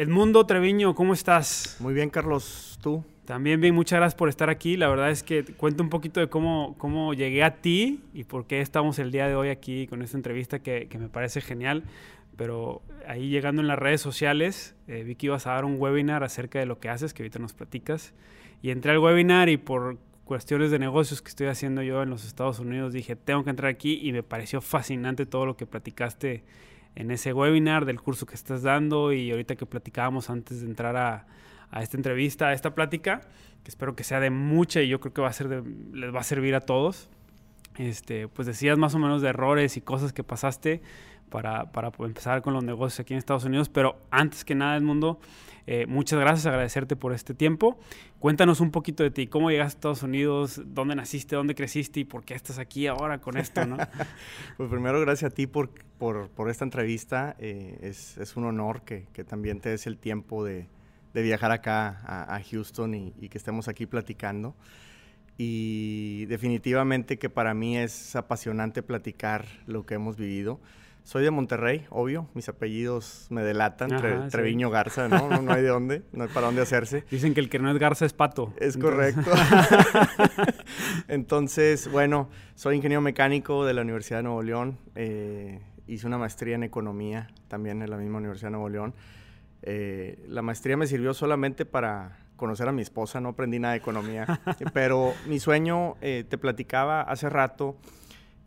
Edmundo Treviño, ¿cómo estás? Muy bien, Carlos. ¿Tú? También bien, muchas gracias por estar aquí. La verdad es que cuento un poquito de cómo, cómo llegué a ti y por qué estamos el día de hoy aquí con esta entrevista que, me parece genial. Pero ahí llegando en las redes sociales, eh, vi que ibas a dar un webinar acerca de lo que haces, que ahorita nos platicas. Y entré al webinar y por cuestiones de negocios que estoy haciendo yo en los Estados Unidos, dije, tengo que entrar aquí y me pareció fascinante todo lo que platicaste en ese webinar del curso que estás dando y ahorita que platicábamos antes de entrar a, a esta entrevista, a esta plática, que espero que sea de mucha y yo creo que va a ser les va a servir a todos. Este, pues decías más o menos de errores y cosas que pasaste para, para empezar con los negocios aquí en Estados Unidos, pero antes que nada, Edmundo, eh, muchas gracias, agradecerte por este tiempo. Cuéntanos un poquito de ti, cómo llegaste a Estados Unidos, dónde naciste, dónde creciste y por qué estás aquí ahora con esto, ¿no? pues primero, gracias a ti por, por, por esta entrevista. Eh, es, es, un honor que, que también te des el tiempo de, de viajar acá a, Houston y, que estemos aquí platicando. Y definitivamente que para mí es apasionante platicar lo que hemos vivido. Soy de Monterrey, obvio, mis apellidos me delatan, Treviño Garza, ¿no? ¿no? hay de dónde, no hay para dónde hacerse. Dicen que el que no es Garza es Pato. Es correcto. Entonces, bueno, soy ingeniero mecánico de la Universidad de Nuevo León, eh, hice una maestría en economía también en la misma Universidad de Nuevo León eh, la maestría me sirvió solamente para conocer a mi esposa, no aprendí nada de economía, pero mi sueño, eh, te platicaba hace rato,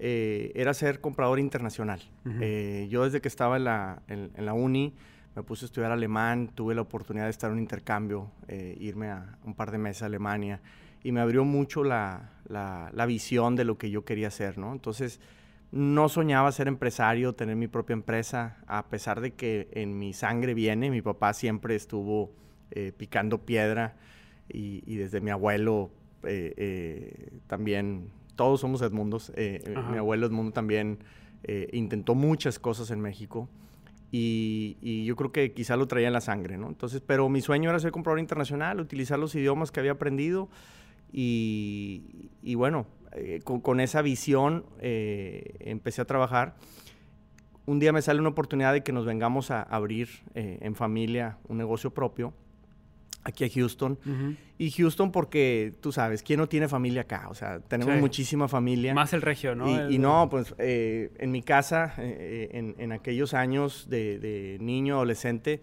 eh, era ser comprador internacional. yo desde que estaba en la, en, la, uni me puse a estudiar alemán, tuve la oportunidad de estar en un intercambio, irme a un par de meses a Alemania y me abrió mucho la, la, la visión de lo que yo quería hacer, ¿no? Entonces, no soñaba ser empresario, tener mi propia empresa, a pesar de que en mi sangre viene, mi papá siempre estuvo eh, picando piedra y, desde mi abuelo eh, eh, también, todos somos Edmundos, mi abuelo Edmundo también intentó muchas cosas en México y, y, yo creo que quizá lo traía en la sangre, ¿no? Entonces, pero mi sueño era ser comprador internacional, utilizar los idiomas que había aprendido y, y bueno, eh, con, esa visión eh, empecé a trabajar. Un día me sale una oportunidad de que nos vengamos a abrir eh, en familia un negocio propio aquí a Houston. Y Houston porque, tú sabes, ¿quién no tiene familia acá? O sea, tenemos muchísima familia. Más el regio, ¿no? Y, no, pues en mi casa, en, aquellos años de, de niño, adolescente,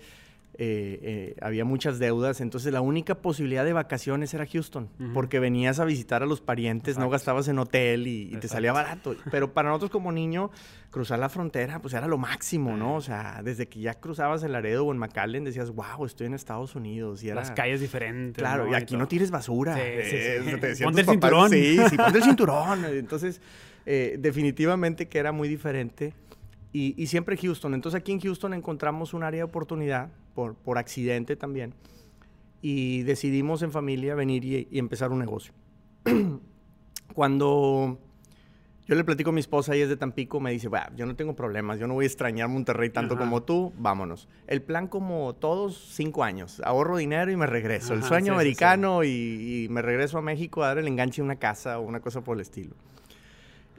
eh, eh, había muchas deudas, entonces la única posibilidad de vacaciones era Houston, porque venías a visitar a los parientes, no gastabas en hotel y, te salía barato. Pero para nosotros como niño, cruzar la frontera, pues era lo máximo, ¿no? O sea, desde que ya cruzabas el Laredo o en McAllen, decías, wow, estoy en Estados Unidos. Y Las calles diferentes. Claro, y aquí no tires basura. ponte el cinturón. Sí, sí, ponte el cinturón. Entonces, eh, definitivamente que era muy diferente. Y, siempre Houston. Entonces aquí en Houston encontramos un área de oportunidad, por, por accidente también, y decidimos en familia venir y, empezar un negocio. Cuando yo le platico a mi esposa, ella es de Tampico, me dice, yo no tengo problemas, yo no voy a extrañar Monterrey tanto como tú, vámonos. El plan como todos, cinco años, ahorro dinero y me regreso. el sueño americano Y, y, me regreso a México a dar el enganche de una casa o una cosa por el estilo.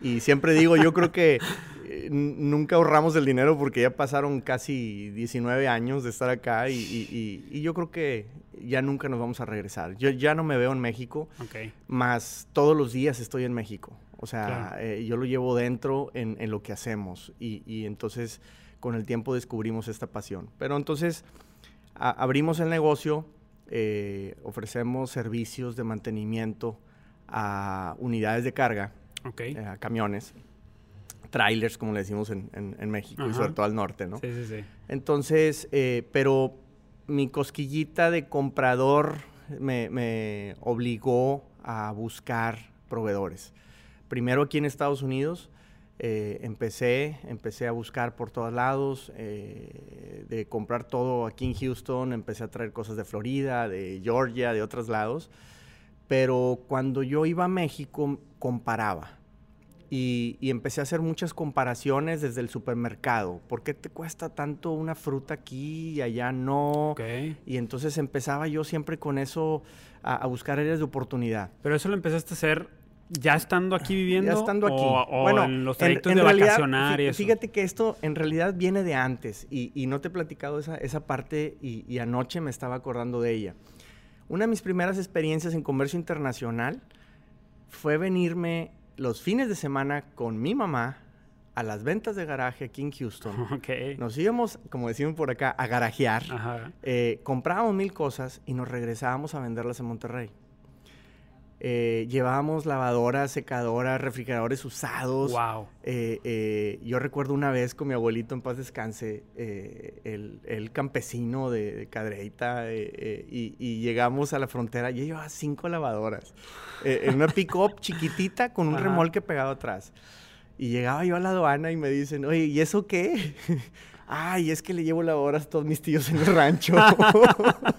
Y siempre digo, yo creo que eh, nunca ahorramos el dinero porque ya pasaron casi 19 años de estar acá y, yo creo que ya nunca nos vamos a regresar. Yo ya no me veo en México, más todos los días estoy en México. O sea, eh, yo lo llevo dentro en, lo que hacemos y, entonces con el tiempo descubrimos esta pasión. Pero entonces abrimos el negocio, eh, ofrecemos servicios de mantenimiento a unidades de carga eh, camiones, trailers, como le decimos en, México, y sobre todo al norte, ¿no? Sí, sí, sí. Entonces, eh, pero mi cosquillita de comprador me, obligó a buscar proveedores. Primero aquí en Estados Unidos, eh, empecé, empecé a buscar por todos lados, de comprar todo aquí en Houston, empecé a traer cosas de Florida, de Georgia, de otros lados pero cuando yo iba a México comparaba y, empecé a hacer muchas comparaciones desde el supermercado. ¿Por qué te cuesta tanto una fruta aquí y allá no? Y entonces empezaba yo siempre con eso a, buscar áreas de oportunidad. Pero eso lo empezaste a hacer ya estando aquí viviendo. Ya estando aquí. O, bueno, en los trayectos de vacacionar y eso. Fíjate que esto en realidad viene de antes y, y no te he platicado esa, esa parte y, y, anoche me estaba acordando de ella. Una de mis primeras experiencias en comercio internacional fue venirme los fines de semana con mi mamá a las ventas de garaje aquí en Houston. Okay. Nos íbamos, como decimos por acá, a garajear. Eh, comprábamos mil cosas y nos regresábamos a venderlas en Monterrey. Eh, llevábamos lavadoras, secadoras, refrigeradores usados. Wow. Eh, yo recuerdo una vez con mi abuelito en paz descanse, el, campesino de, Cadreita, y, y, llegamos a la frontera. Yo llevaba cinco lavadoras en una pick-up chiquitita con un remolque pegado atrás. Y llegaba yo a la aduana y me dicen, oye, ¿y eso qué? Ay, es que le llevo lavadoras a todos mis tíos en el rancho.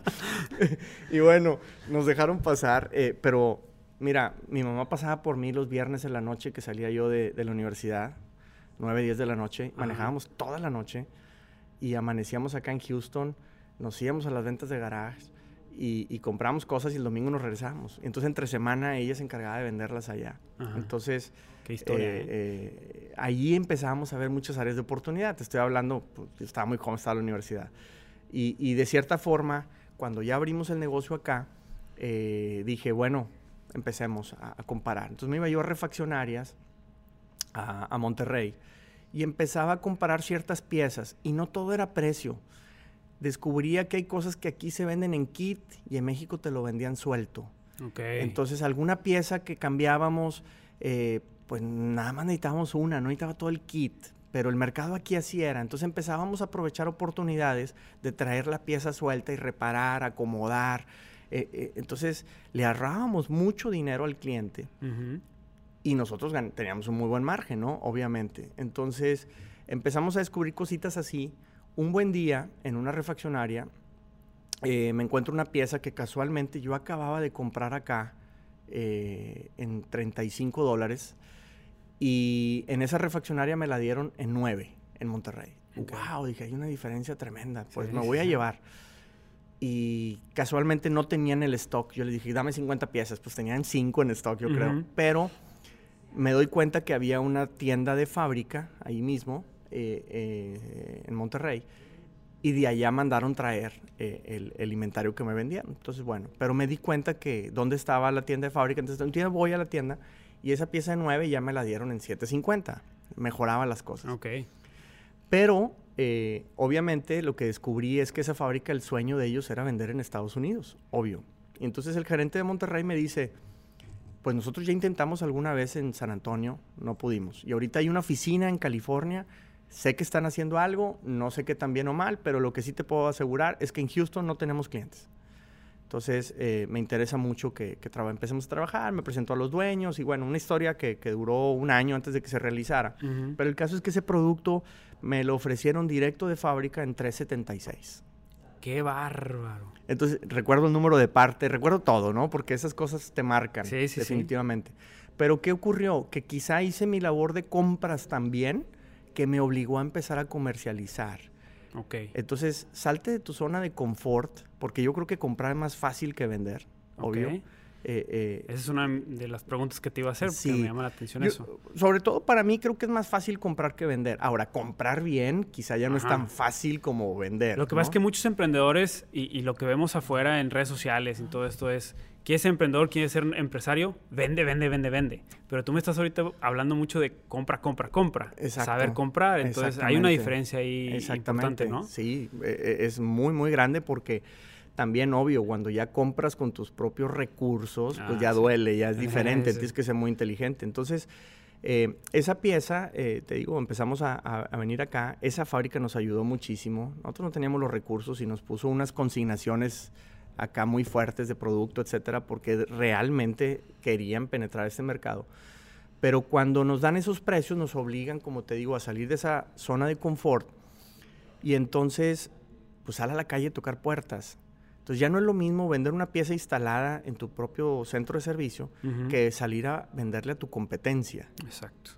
y bueno, nos dejaron pasar, eh, pero mira, mi mamá pasaba por mí los viernes en la noche que salía yo de, la universidad, 9, 10 de la noche, manejábamos toda la noche y amanecíamos acá en Houston, nos íbamos a las ventas de garajes y, y compramos cosas y el domingo nos regresamos. Entonces, entre semana ella se encargaba de venderlas allá. Entonces, Qué historia. Eh, eh, ahí empezamos a ver muchas áreas de oportunidad. Te estoy hablando, pues, estaba muy joven, estaba la universidad. Y, y, de cierta forma, cuando ya abrimos el negocio acá, eh, dije, bueno, empecemos a, a, comparar. Entonces me iba yo a refaccionarias a, a Monterrey y empezaba a comparar ciertas piezas y no todo era precio descubría que hay cosas que aquí se venden en kit y en México te lo vendían suelto. Okay. Entonces, alguna pieza que cambiábamos, eh, pues nada más necesitábamos una, no necesitaba todo el kit. Pero el mercado aquí así era. Entonces empezábamos a aprovechar oportunidades de traer la pieza suelta y reparar, acomodar. Eh, eh, entonces le ahorrábamos mucho dinero al cliente uh -huh. y nosotros teníamos un muy buen margen, ¿no? Obviamente. Entonces empezamos a descubrir cositas así un buen día en una refaccionaria eh, me encuentro una pieza que casualmente yo acababa de comprar acá en 35 dólares y en esa refaccionaria me la dieron en 9 en Monterrey. Okay. Wow, dije, hay una diferencia tremenda, pues sí, me voy a llevar. Y casualmente no tenían el stock. Yo le dije, dame 50 piezas. Pues tenían 5 en stock, yo uh -huh. creo. Pero me doy cuenta que había una tienda de fábrica ahí mismo eh, eh, en Monterrey y de allá mandaron traer eh, el, el, inventario que me vendían. Entonces, bueno, pero me di cuenta que dónde estaba la tienda de fábrica. Entonces, entonces voy a la tienda y esa pieza de 9 ya me la dieron en 7.50. Mejoraba las cosas. Ok. Pero, eh, obviamente, lo que descubrí es que esa fábrica, el sueño de ellos era vender en Estados Unidos, obvio. Y entonces el gerente de Monterrey me dice, pues nosotros ya intentamos alguna vez en San Antonio, no pudimos. Y ahorita hay una oficina en California Sé que están haciendo algo, no sé qué tan bien o mal, pero lo que sí te puedo asegurar es que en Houston no tenemos clientes. Entonces, eh, me interesa mucho que, que empecemos a trabajar, me presentó a los dueños y bueno, una historia que, que duró un año antes de que se realizara. Uh -huh. Pero el caso es que ese producto me lo ofrecieron directo de fábrica en 376. ¡Qué bárbaro! Entonces, recuerdo el número de parte, recuerdo todo, ¿no? Porque esas cosas te marcan, sí, sí, definitivamente. Sí. Pero, ¿qué ocurrió? Que quizá hice mi labor de compras también, que me obligó a empezar a comercializar. Ok. Entonces, salte de tu zona de confort, porque yo creo que comprar es más fácil que vender, okay. obvio. Eh, eh, Esa es una de las preguntas que te iba a hacer, sí. porque me llama la atención yo, eso. Sobre todo para mí creo que es más fácil comprar que vender. Ahora, comprar bien quizá ya no Ajá. es tan fácil como vender. Lo que ¿no? pasa es que muchos emprendedores, y, y, lo que vemos afuera en redes sociales y todo esto es, ¿quieres ser emprendedor, quieres ser empresario? Vende, vende, vende, vende. Pero tú me estás ahorita hablando mucho de compra, compra, compra. Exacto. Saber comprar. Entonces hay una diferencia ahí importante, ¿no? Sí, e, es muy, muy grande porque también, obvio, cuando ya compras con tus propios recursos, ah, pues ya sí. duele, ya es diferente, sí. tienes que ser muy inteligente. Entonces, eh, esa pieza, eh, te digo, empezamos a, a, a, venir acá, esa fábrica nos ayudó muchísimo. Nosotros no teníamos los recursos y nos puso unas consignaciones acá muy fuertes de producto, etcétera, porque realmente querían penetrar este mercado. Pero cuando nos dan esos precios, nos obligan, como te digo, a salir de esa zona de confort y entonces, pues sal a la calle a tocar puertas. Entonces ya no es lo mismo vender una pieza instalada en tu propio centro de servicio uh -huh. que salir a venderle a tu competencia. Exacto.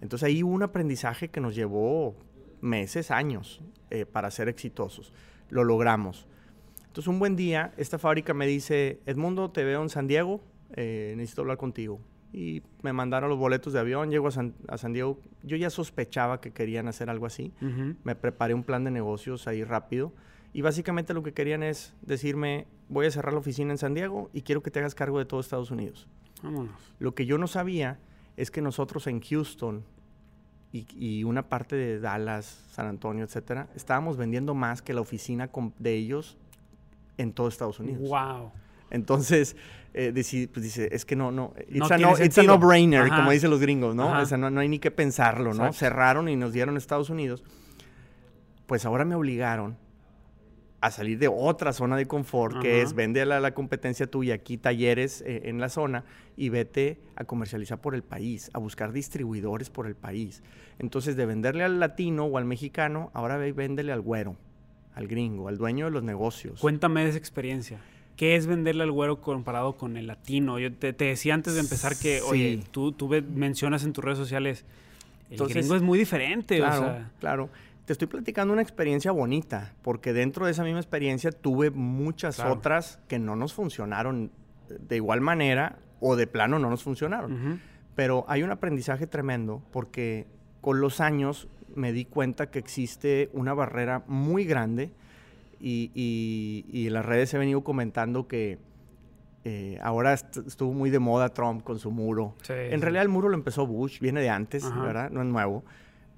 Entonces ahí hubo un aprendizaje que nos llevó meses, años eh, para ser exitosos. Lo logramos. Entonces un buen día esta fábrica me dice, Edmundo, te veo en San Diego, eh, necesito hablar contigo. y me mandaron los boletos de avión, llego a San, a San Diego. Yo ya sospechaba que querían hacer algo así. Me preparé un plan de negocios ahí rápido. Y básicamente lo que querían es decirme, voy a cerrar la oficina en San Diego y quiero que te hagas cargo de todo Estados Unidos. Vámonos. Lo que yo no sabía es que nosotros en Houston y, y una parte de Dallas, San Antonio, etcétera, estábamos vendiendo más que la oficina de ellos en todo Estados Unidos. Wow. Entonces, eh, pues dice, es que no, no, it's, No a, tiene no, it's a Ajá. como dicen los gringos, ¿no? O sea, no, no hay ni que pensarlo, ¿no? Exacto. Cerraron y nos dieron Estados Unidos. Pues ahora me obligaron a salir de otra zona de confort, que Ajá. es vende a la, la competencia tuya aquí talleres eh, en la zona y vete a comercializar por el país, a buscar distribuidores por el país. Entonces, de venderle al latino o al mexicano, ahora ve y véndele al güero, al gringo, al dueño de los negocios. Cuéntame de esa experiencia. ¿Qué es venderle al güero comparado con el latino? Yo te, te decía antes de empezar que, oye, Sí. tú, tú ve- mencionas en tus redes sociales, el Entonces, gringo es muy diferente, Claro, o sea... claro. Te estoy platicando una experiencia bonita, porque dentro de esa misma experiencia tuve muchas Claro. otras que no nos funcionaron de igual manera o de plano no nos funcionaron. Pero hay un aprendizaje tremendo porque con los años me di cuenta que existe una barrera muy grande y, y- y en las redes he venido comentando que eh, ahora est- estuvo muy de moda Trump con su muro. Sí, En sí. realidad el muro lo empezó Bush, viene de antes, Ajá. ¿verdad? No es nuevo.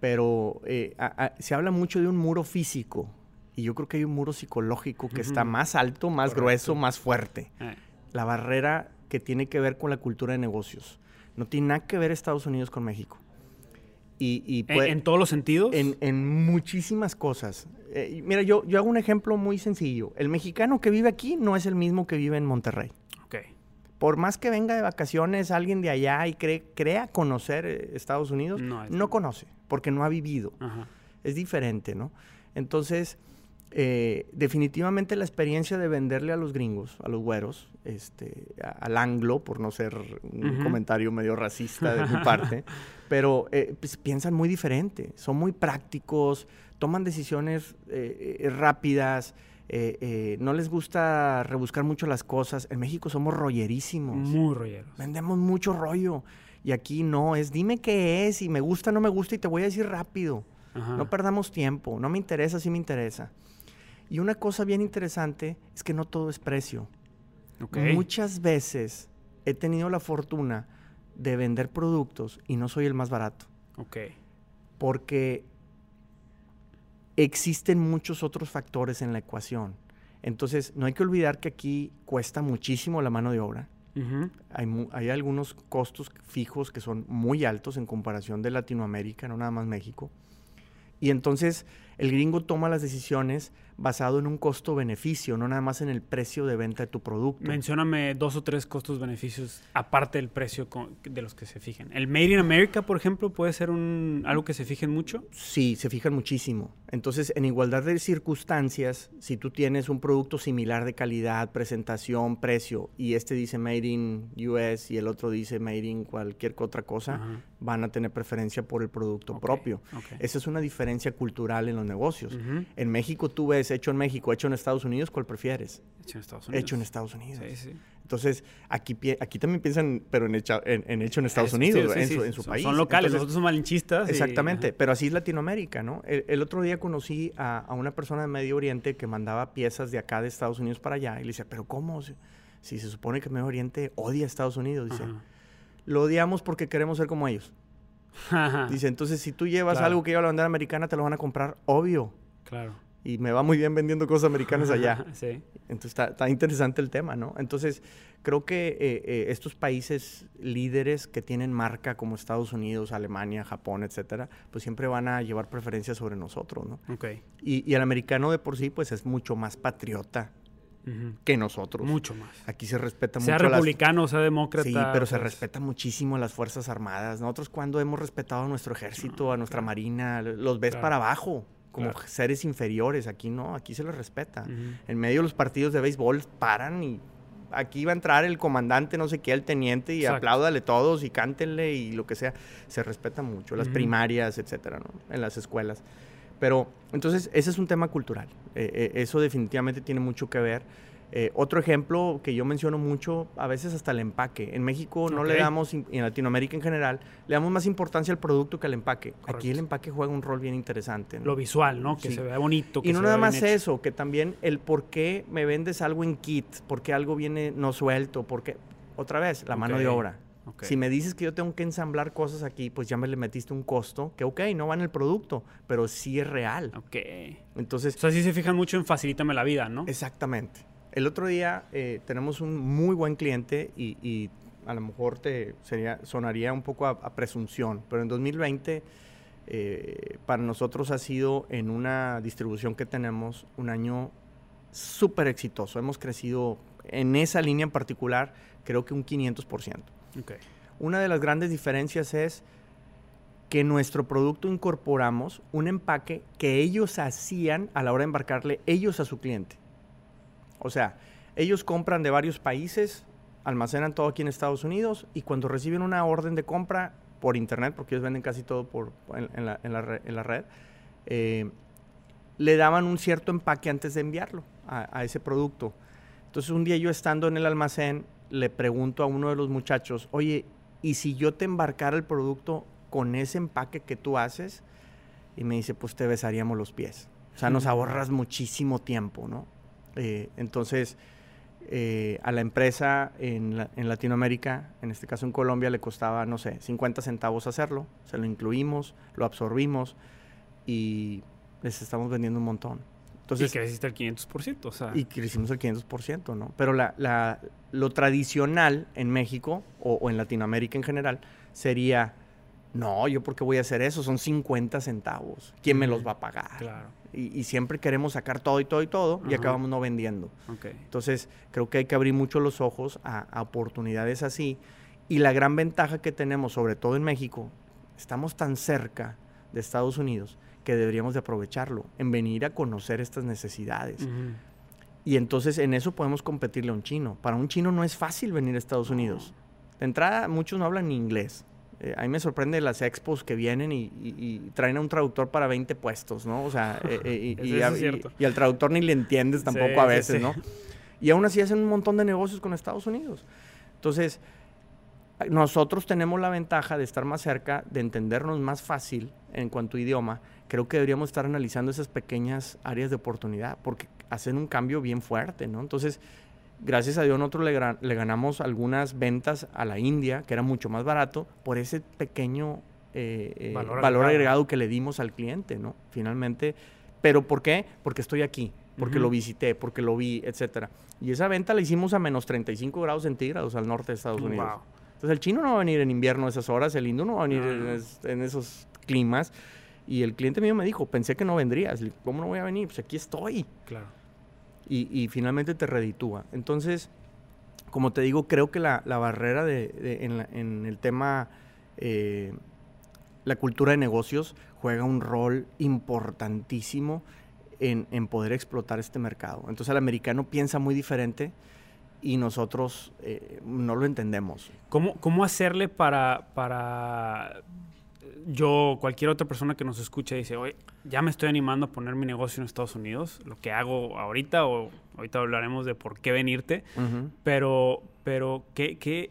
Pero eh, a- a- se habla mucho de un muro físico y yo creo que hay un muro psicológico que está más alto, más Correcto. grueso, más fuerte Eh, la barrera que tiene que ver con la cultura de negocios. No tiene nada que ver Estados Unidos con México. Y, y ¿En, puede- en todos los sentidos? en, en muchísimas cosas. Eh, mira, yo, yo hago un ejemplo muy sencillo. El mexicano que vive aquí no es el mismo que vive en Monterrey. Por más que venga de vacaciones alguien de allá y cree- crea conocer eh, Estados Unidos, No conoce, porque no ha vivido Ajá. es diferente, ¿no? Entonces, eh, definitivamente la experiencia de venderle a los gringos, a los güeros, este, a- al anglo, por no ser un comentario medio racista de mi parte, pero eh, pues, piensan muy diferente, son muy prácticos, toman decisiones eh, rápidas, eh, eh, no les gusta rebuscar mucho las cosas. En México somos rollerísimos. Muy rolleros. Vendemos mucho rollo. Y aquí no, es dime qué es y me gusta, no me gusta y te voy a decir rápido. Ajá. No perdamos tiempo, no me interesa, sí me interesa. Y una cosa bien interesante es que no todo es precio. Muchas veces he tenido la fortuna de vender productos y no soy el más barato, Ok. porque existen muchos otros factores en la ecuación. Entonces, no hay que olvidar que aquí cuesta muchísimo la mano de obra. Hay, hay algunos costos fijos que son muy altos en comparación de Latinoamérica, no nada más México. Y entonces el gringo toma las decisiones basado en un costo-beneficio, no nada más en el precio de venta de tu producto. Mencióname dos o tres costos beneficios aparte del precio de los que se fijen. El Made in America, por ejemplo, puede ser un algo que se fijen mucho. Sí, se fijan muchísimo. Entonces, en igualdad de circunstancias, si tú tienes un producto similar de calidad, presentación, precio, y este dice Made in US y el otro dice Made in cualquier otra cosa, Ajá. van a tener preferencia por el producto propio. Esa es una diferencia cultural en los negocios. En México tú ves hecho en México, hecho en Estados Unidos, ¿cuál prefieres? Hecho en Estados Unidos. Hecho en Estados Unidos. Sí, sí. Entonces, aquí, aquí también piensan, pero en, hecha- en- en hecho en Estados Sí, Unidos, sí, en, su, sí. en su Son- país. Son locales, Entonces, nosotros somos malinchistas. Exactamente, pero así es Latinoamérica, ¿no? El, el otro día conocí a, a una persona de Medio Oriente que mandaba piezas de acá de Estados Unidos para allá y le decía, pero ¿cómo? Si, si se supone que Medio Oriente odia a Estados Unidos, dice, Ajá. lo odiamos porque queremos ser como ellos. Dice, entonces si tú llevas Claro. algo que lleva la bandera americana, te lo van a comprar, obvio. Claro. Y me va muy bien vendiendo cosas americanas allá. sí. Entonces está, está interesante el tema, ¿no? Entonces creo que eh, eh, estos países líderes que tienen marca como Estados Unidos, Alemania, Japón, etcétera, pues siempre van a llevar preferencia sobre nosotros, ¿no? Ok. Y, y el americano de por sí, pues es mucho más patriota Que nosotros. Mucho más. Aquí se respeta Sea mucho a las- republicano, sea demócrata. Sí, pero se pues, respeta muchísimo a las Fuerzas Armadas. Nosotros cuando hemos respetado a nuestro ejército, a nuestra marina, los ves Claro. para abajo, como Claro. seres inferiores. Aquí no, aquí se les respeta. En medio de los partidos de béisbol paran y aquí va a entrar el comandante, no sé qué, el teniente, y Exacto. apláudale todos y cántenle y lo que sea. Se respeta mucho. Las primarias, etcétera, ¿no? En las escuelas. Pero, entonces, ese es un tema cultural. Eh, eh, eso definitivamente tiene mucho que ver. Eh, otro ejemplo que yo menciono mucho, a veces hasta el empaque. En México no le damos, y en Latinoamérica en general, le damos más importancia al producto que al empaque. Aquí el empaque juega un rol bien interesante. ¿no? Lo visual, ¿no? Que Sí. se vea bonito. que Y no se nada más hecho. eso, que también el por qué me vendes algo en kit, por qué algo viene no suelto, porque otra vez, la mano de obra. Si me dices que yo tengo que ensamblar cosas aquí, pues ya me le metiste un costo, que ok, no va en el producto, pero sí es real. Ok. Entonces, O sea, sí se fijan mucho en facilítame la vida, ¿no? exactamente. El otro día eh, tenemos un muy buen cliente y, y a lo mejor te sería, sonaría un poco a, a presunción, pero en 2020 eh, para nosotros ha sido en una distribución que tenemos un año súper exitoso. Hemos crecido en esa línea en particular, creo que un 500%. Una de las grandes diferencias es que nuestro producto incorporamos un empaque que ellos hacían a la hora de embarcarle ellos a su cliente. O sea, ellos compran de varios países, almacenan todo aquí en Estados Unidos y cuando reciben una orden de compra por internet, porque ellos venden casi todo por, en, la, en la re- en la red, eh, le daban un cierto empaque antes de enviarlo a, a ese producto. Entonces un día yo estando en el almacén, le pregunto a uno de los muchachos, oye, ¿y si yo te embarcara el producto con ese empaque que tú haces? Y me dice, pues te besaríamos los pies. O sea, nos ahorras muchísimo tiempo, ¿no? Eh, entonces, eh, a la empresa en, la- en Latinoamérica, en este caso en Colombia, le costaba, no sé, 50 centavos hacerlo. Se lo incluimos, lo absorbimos y les estamos vendiendo un montón. Entonces, y creciste al 500%, o sea. y crecimos el 500%, ¿no? Pero la, la- lo tradicional en México o, o en Latinoamérica en general sería, no, yo por qué voy a hacer eso, son 50 centavos, ¿quién me los va a pagar? Claro. Y, y siempre queremos sacar todo y todo y todo y acabamos no vendiendo. Ok. Entonces, creo que hay que abrir mucho los ojos a, a oportunidades así. Y la gran ventaja que tenemos, sobre todo en México, estamos tan cerca de Estados Unidos que deberíamos de aprovecharlo, en venir a conocer estas necesidades. Ujú. Y entonces en eso podemos competirle a un chino. Para un chino no es fácil venir a Estados Unidos. De entrada, muchos no hablan ni inglés. Eh, a mí me sorprende las expos que vienen y, y- y traen a un traductor para 20 puestos, ¿no? O sea, eh, eh, y, y a- al traductor ni le entiendes tampoco Sí, a sí, veces, sí. ¿no? Y aún así hacen un montón de negocios con Estados Unidos. Entonces, nosotros tenemos la ventaja de estar más cerca, de entendernos más fácil en cuanto a idioma. Creo que deberíamos estar analizando esas pequeñas áreas de oportunidad porque hacen un cambio bien fuerte, ¿no? Entonces, gracias a Dios nosotros le, ganamos algunas ventas a la India, que era mucho más barato, por ese pequeño eh, eh, Valor valor, agregado. agregado que le dimos al cliente, ¿no? Finalmente, ¿pero por qué? Porque estoy aquí, porque lo visité, porque lo vi, etcétera. Y esa venta la hicimos a menos 35 grados centígrados al norte de Estados Unidos. Wow. Entonces el chino no va a venir en invierno a esas horas, el hindú no va a venir No, en, no. es- en esos climas. Y el cliente mío me dijo, pensé que no vendrías. ¿Cómo no voy a venir? Pues aquí estoy. Claro. Y, y finalmente te reditúa. Entonces, como te digo, creo que la, la barrera de, de- en, la- en el tema, eh, la cultura de negocios juega un rol importantísimo en, en poder explotar este mercado. Entonces el americano piensa muy diferente y nosotros eh, no lo entendemos. ¿Cómo, cómo hacerle para, para yo, cualquier otra persona que nos escuche, dice, oye, ya me estoy animando a poner mi negocio en Estados Unidos, lo que hago ahorita, o ahorita hablaremos de por qué venirte, pero, pero ¿qué, qué,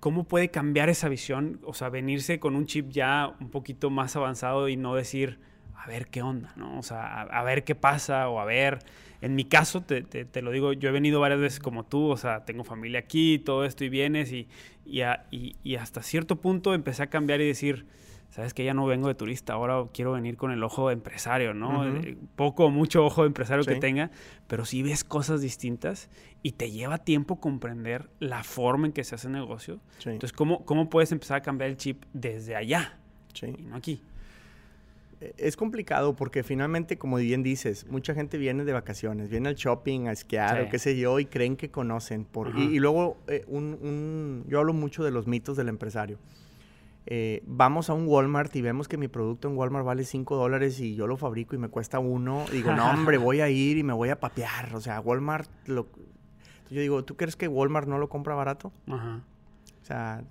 ¿cómo puede cambiar esa visión? O sea, venirse con un chip ya un poquito más avanzado y no decir, a ver qué onda, ¿no? O sea, a, a ver qué pasa o a ver... En mi caso, te, te- te lo digo, yo he venido varias veces como tú, o sea, tengo familia aquí, todo esto y vienes y, y, a- y- y hasta cierto punto empecé a cambiar y decir, sabes que ya no vengo de turista, ahora quiero venir con el ojo de empresario, ¿no? Ujú. Eh, Poco o mucho ojo de empresario que Sí. tenga, pero sí ves cosas distintas y te lleva tiempo comprender la forma en que se hace negocio. Sí, Entonces, ¿cómo, ¿cómo puedes empezar a cambiar el chip desde allá sí. y no aquí? Eh, Es complicado porque finalmente, como bien dices, mucha gente viene de vacaciones, viene al shopping, a esquiar Sí. o qué sé yo, y creen que conocen. Por, y, y luego, eh, un, un- yo hablo mucho de los mitos del empresario. Eh, vamos a un Walmart y vemos que mi producto en Walmart vale 5 dólares y yo lo fabrico y me cuesta uno. Digo, no, hombre, voy a ir y me voy a papear. O sea, Walmart lo... Yo digo, ¿tú crees que Walmart no lo compra barato? Ajá, O sea,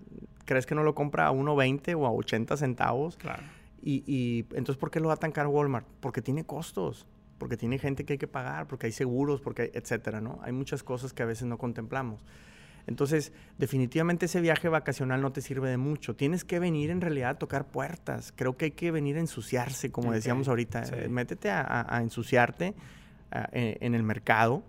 ¿crees que no lo compra a 1.20 o a 80 centavos? claro. Y, y entonces, ¿por qué lo da tan caro Walmart? Porque tiene costos. porque tiene gente que hay que pagar, porque hay seguros, porque hay, etcétera, ¿no? Hay muchas cosas que a veces no contemplamos. Entonces, definitivamente ese viaje vacacional no te sirve de mucho. Tienes que venir en realidad a tocar puertas. Creo que hay que venir a ensuciarse, como decíamos ahorita. Eh, métete a, ensuciarte eh, en el mercado.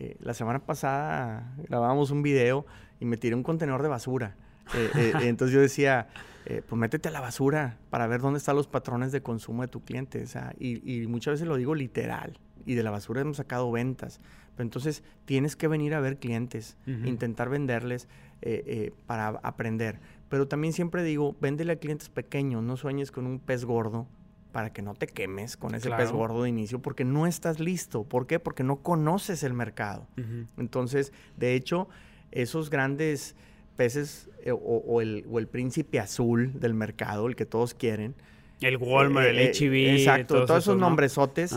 Eh, la semana pasada grabábamos un video y me tiré un contenedor de basura. entonces yo decía, pues métete a la basura para ver dónde están los patrones de consumo de tu cliente. y, y muchas veces lo digo literal. Y de la basura hemos sacado ventas entonces tienes que venir a ver clientes, intentar venderles eh, eh, para aprender. Pero también siempre digo, véndele a clientes pequeños, no sueñes con un pez gordo para que no te quemes con ese pez gordo de inicio, porque no estás listo. ¿Por qué? Porque no conoces el mercado. Entonces, de hecho, esos grandes peces eh, o, el, príncipe azul del mercado, el que todos quieren. El Walmart, el HB. Exacto, todos, esos, nombresotes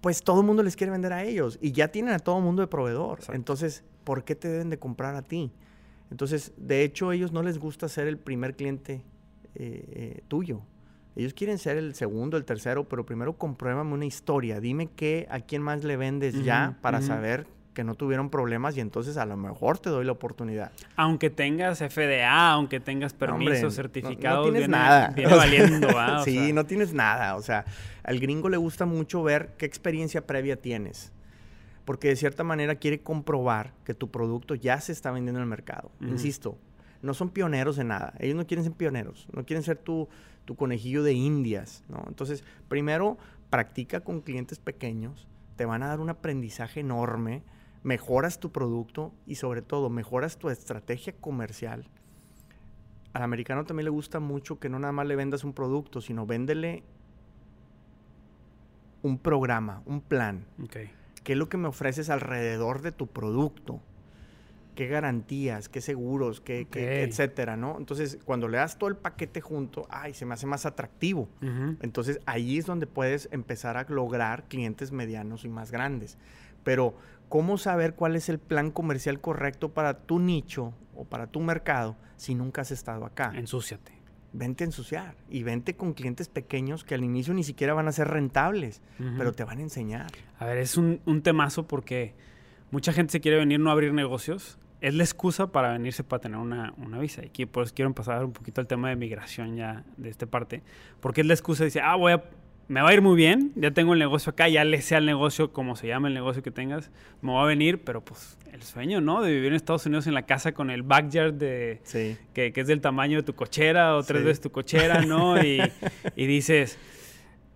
pues todo el mundo les quiere vender a ellos y ya tienen a todo el mundo de proveedor. Entonces, ¿por qué te deben de comprar a ti? Entonces, de hecho, a ellos no les gusta ser el primer cliente eh, eh, tuyo. Ellos quieren ser el segundo, el tercero, pero primero compruébame una historia. Dime qué, a quién más le vendes ya para saber que no tuvieron problemas y entonces a lo mejor te doy la oportunidad. Aunque tengas FDA, aunque tengas permisos, certificados, no, tienes nada. viene valiendo, ¿va? sí, no tienes nada. O sea, al gringo le gusta mucho ver qué experiencia previa tienes. Porque de cierta manera quiere comprobar que tu producto ya se está vendiendo en el mercado. Insisto, no son pioneros en nada. Ellos no quieren ser pioneros. No quieren ser tu, tu conejillo de indias, ¿no? Entonces, primero, practica con clientes pequeños. Te van a dar un aprendizaje enorme mejoras tu producto y sobre todo mejoras tu estrategia comercial. Al americano también le gusta mucho que no nada más le vendas un producto, sino véndele un programa, un plan. ¿Qué es lo que me ofreces alrededor de tu producto? ¿Qué garantías, qué seguros, qué, etcétera, ¿no? Entonces, cuando le das todo el paquete junto, ay, se me hace más atractivo. Entonces, ahí es donde puedes empezar a lograr clientes medianos y más grandes. Pero ¿cómo saber cuál es el plan comercial correcto para tu nicho o para tu mercado si nunca has estado acá? Ensúciate. Vente a ensuciar y vente con clientes pequeños que al inicio ni siquiera van a ser rentables, pero te van a enseñar. A ver, es un, temazo porque mucha gente se quiere venir no a abrir negocios. Es la excusa para venirse para tener una, visa. Y aquí pues quiero pasar un poquito al tema de migración ya de esta parte. Porque es la excusa, dice, ah, voy a me va a ir muy bien, ya tengo el negocio acá, ya le sea el negocio como se llama el negocio que tengas, me va a venir, pero pues el sueño, ¿no? De vivir en Estados Unidos en la casa con el backyard de que, es del tamaño de tu cochera o tres veces tu cochera, ¿no? Y, y, dices,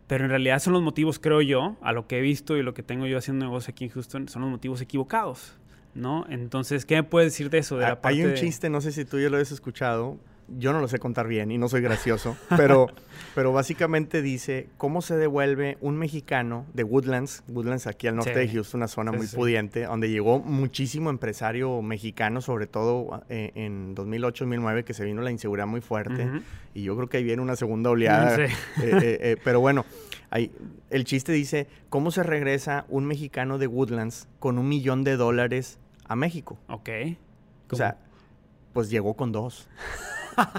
pero en realidad son los motivos, creo yo, a lo que he visto y lo que tengo yo haciendo negocio aquí en Houston, son los motivos equivocados, ¿no? Entonces, ¿qué me puedes decir de eso? De la Hay un chiste, no sé si tú ya lo has escuchado, yo no lo sé contar bien y no soy gracioso, pero, pero básicamente dice cómo se devuelve un mexicano de Woodlands, Woodlands aquí al norte de Houston, una zona muy pudiente, donde llegó muchísimo empresario mexicano, sobre todo eh, en 2008-2009, que se vino la inseguridad muy fuerte, y yo creo que ahí viene una segunda oleada. Eh, eh, pero bueno, ahí, el chiste dice, ¿cómo se regresa un mexicano de Woodlands con un millón de dólares a México? Ok. O sea, pues llegó con dos.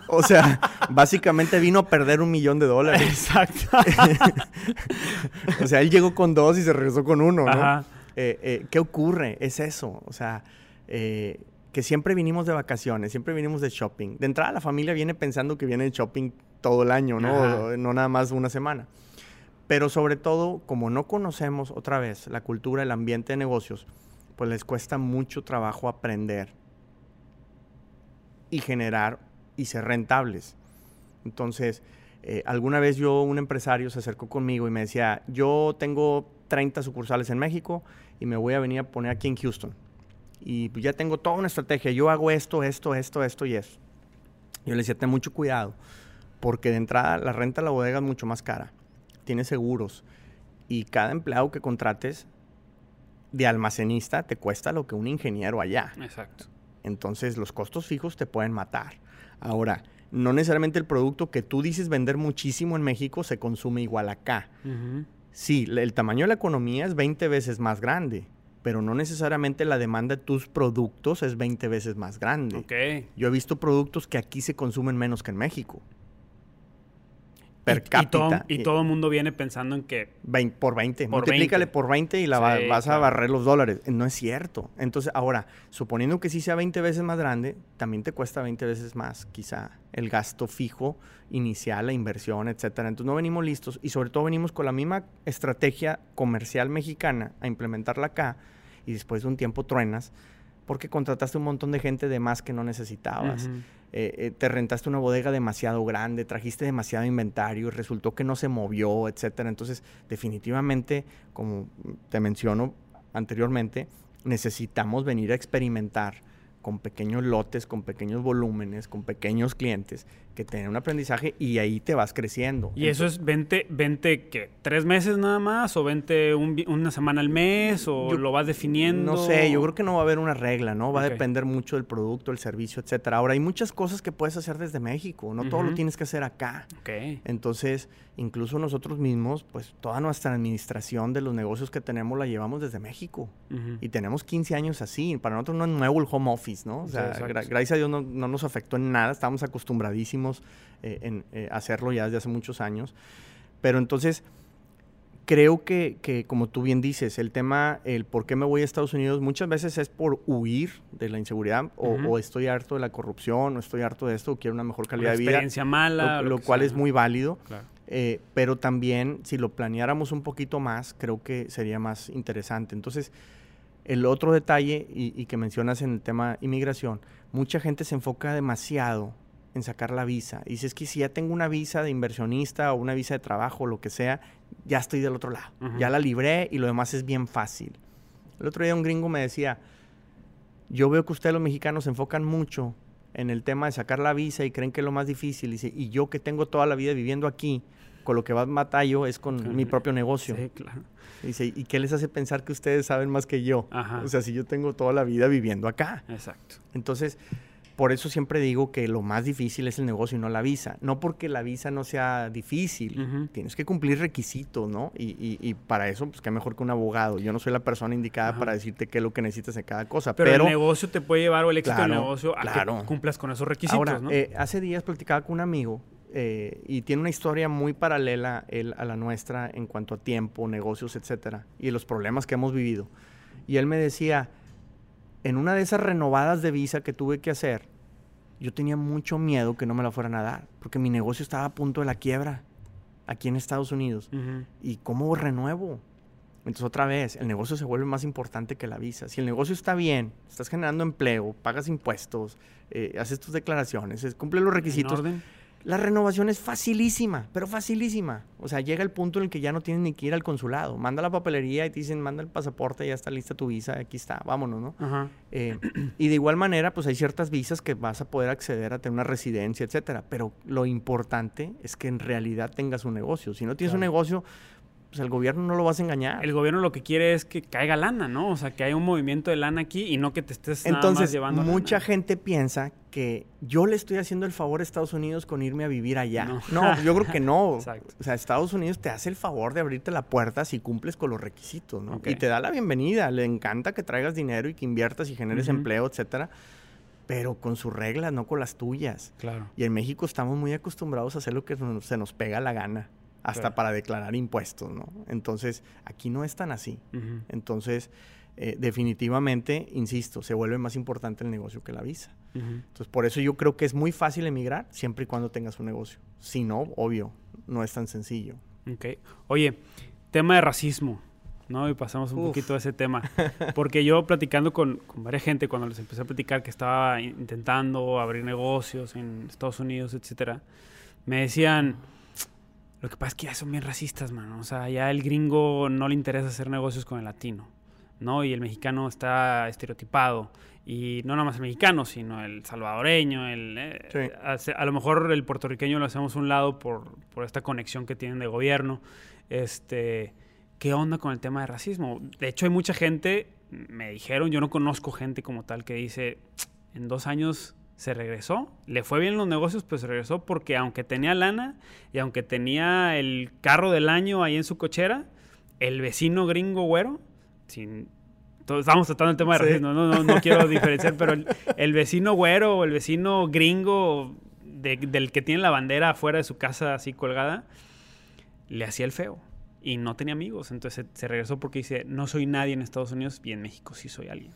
O sea, básicamente vino a perder un millón de dólares. Exacto. o sea, él llegó con dos y se regresó con uno, ¿no? Eh, eh, ¿Qué ocurre? Es eso. O sea, eh, que siempre vinimos de vacaciones, siempre vinimos de shopping. De entrada, la familia viene pensando que viene de shopping todo el año, ¿no? No nada más una semana. Pero sobre todo, como no conocemos otra vez la cultura, el ambiente de negocios, pues les cuesta mucho trabajo aprender y generar y ser rentables. Entonces, eh, alguna vez yo, un empresario se acercó conmigo y me decía, yo tengo 30 sucursales en México y me voy a venir a poner aquí en Houston. Y pues ya tengo toda una estrategia, yo hago esto, esto, esto, esto y eso. Yo le decía, ten mucho cuidado, porque de entrada la renta de la bodega es mucho más cara, tiene seguros y cada empleado que contrates de almacenista te cuesta lo que un ingeniero allá. Exacto. Entonces los costos fijos te pueden matar. Ahora, no necesariamente el producto que tú dices vender muchísimo en México se consume igual acá. Sí, el tamaño de la economía es 20 veces más grande, pero no necesariamente la demanda de tus productos es 20 veces más grande. Yo he visto productos que aquí se consumen menos que en México. Per cápita. Y, todo el mundo viene pensando en que... por 20. Multiplícale por 20 y la vas a barrer los dólares. No es cierto. Entonces, ahora, suponiendo que sí sea 20 veces más grande, también te cuesta 20 veces más, quizá, el gasto fijo inicial, la inversión, etcétera. Entonces, no venimos listos y sobre todo venimos con la misma estrategia comercial mexicana a implementarla acá y después de un tiempo truenas porque contrataste un montón de gente de más que no necesitabas. Eh, eh, te rentaste una bodega demasiado grande, trajiste demasiado inventario y resultó que no se movió, etcétera. Entonces, definitivamente, como te menciono anteriormente, necesitamos venir a experimentar con pequeños lotes, con pequeños volúmenes, con pequeños clientes que tienen un aprendizaje y ahí te vas creciendo. ¿Y eso es 20, 20 qué? ¿Tres meses nada más? ¿O 20 una semana al mes? ¿O lo vas definiendo? No sé, yo creo que no va a haber una regla, ¿no? Va a depender mucho del producto, el servicio, etcétera. Ahora, hay muchas cosas que puedes hacer desde México, no todo lo tienes que hacer acá. Okay. Entonces, incluso nosotros mismos, pues toda nuestra administración de los negocios que tenemos la llevamos desde México. Y tenemos 15 años así. Para nosotros no es nuevo el home office, ¿no? O sea, gracias a Dios no, nos afectó en nada. Estábamos acostumbradísimos eh, en eh, hacerlo ya desde hace muchos años. Pero entonces, creo que, que, como tú bien dices, el tema, el por qué me voy a Estados Unidos, muchas veces es por huir de la inseguridad o, estoy harto de la corrupción o estoy harto de esto o quiero una mejor calidad de vida. experiencia mala. Lo, cual es muy válido. Eh, pero también, si lo planeáramos un poquito más, creo que sería más interesante. Entonces, el otro detalle, y, que mencionas en el tema inmigración, mucha gente se enfoca demasiado en sacar la visa. Y dices que si ya tengo una visa de inversionista o una visa de trabajo o lo que sea, ya estoy del otro lado. Ya la libré y lo demás es bien fácil. El otro día un gringo me decía, yo veo que ustedes los mexicanos se enfocan mucho en el tema de sacar la visa y creen que es lo más difícil. Y, y yo que tengo toda la vida viviendo aquí, con lo que más matallo es con mi propio negocio. Sí, claro. Dice, ¿y qué les hace pensar que ustedes saben más que yo? O sea, si yo tengo toda la vida viviendo acá. Exacto. Entonces, por eso siempre digo que lo más difícil es el negocio y no la visa. No porque la visa no sea difícil, tienes que cumplir requisitos, ¿no? Y, para eso, pues qué mejor que un abogado. Yo no soy la persona indicada para decirte qué es lo que necesitas en cada cosa. Pero, el negocio te puede llevar o el éxito del negocio a que cumplas con esos requisitos, Ahora, eh, hace días platicaba con un amigo eh, y tiene una historia muy paralela él, a la nuestra en cuanto a tiempo, negocios, etcétera, y los problemas que hemos vivido. Y él me decía, en una de esas renovadas de visa que tuve que hacer, yo tenía mucho miedo que no me la fueran a dar, porque mi negocio estaba a punto de la quiebra aquí en Estados Unidos. ¿Y cómo renuevo? Entonces, otra vez, el negocio se vuelve más importante que la visa. Si el negocio está bien, estás generando empleo, pagas impuestos, eh, haces tus declaraciones, cumple los requisitos. La renovación es facilísima, pero facilísima. O sea, llega el punto en el que ya no tienes ni que ir al consulado. Manda la papelería y te dicen, manda el pasaporte, ya está lista tu visa, aquí está, vámonos, ¿no? Eh, y de igual manera, pues hay ciertas visas que vas a poder acceder a tener una residencia, etcétera. Pero lo importante es que en realidad tengas un negocio. Si no tienes un negocio, pues el gobierno no lo vas a engañar. El gobierno lo que quiere es que caiga lana, ¿no? O sea, que haya un movimiento de lana aquí y no que te estés Entonces, nada más llevando mucha gente piensa que yo le estoy haciendo el favor a Estados Unidos con irme a vivir allá. No, yo creo que no. Exacto. O sea, Estados Unidos te hace el favor de abrirte la puerta si cumples con los requisitos, ¿no? Y te da la bienvenida. Le encanta que traigas dinero y que inviertas y generes empleo, etcétera pero con sus reglas, no con las tuyas. Claro. Y en México estamos muy acostumbrados a hacer lo que se nos pega la gana hasta para declarar impuestos, ¿no? Entonces, aquí no es tan así. Entonces, eh, definitivamente, insisto, se vuelve más importante el negocio que la visa. Entonces, por eso yo creo que es muy fácil emigrar siempre y cuando tengas un negocio. Si no, obvio, no es tan sencillo. Ok. Oye, tema de racismo, ¿no? Y pasamos un poquito a ese tema. Porque yo platicando con, con varias gente, cuando les empecé a platicar que estaba intentando abrir negocios en Estados Unidos, etcétera, me decían lo que pasa es que ya son bien racistas, mano. O sea, ya el gringo no le interesa hacer negocios con el latino, ¿no? Y el mexicano está estereotipado. Y no nada más el mexicano, sino el salvadoreño, el... Eh, a, lo mejor el puertorriqueño lo hacemos a un lado por, por esta conexión que tienen de gobierno. Este... ¿Qué onda con el tema de racismo? De hecho, hay mucha gente, me dijeron, yo no conozco gente como tal que dice, en dos años se regresó. Le fue bien los negocios, pues se regresó porque aunque tenía lana y aunque tenía el carro del año ahí en su cochera, el vecino gringo güero, sin, estamos tratando el tema de racismo, no, no, no, quiero diferenciar, pero el, vecino güero o el vecino gringo del que tiene la bandera afuera de su casa así colgada, le hacía el feo y no tenía amigos. Entonces se, regresó porque dice, no soy nadie en Estados Unidos y en México sí soy alguien.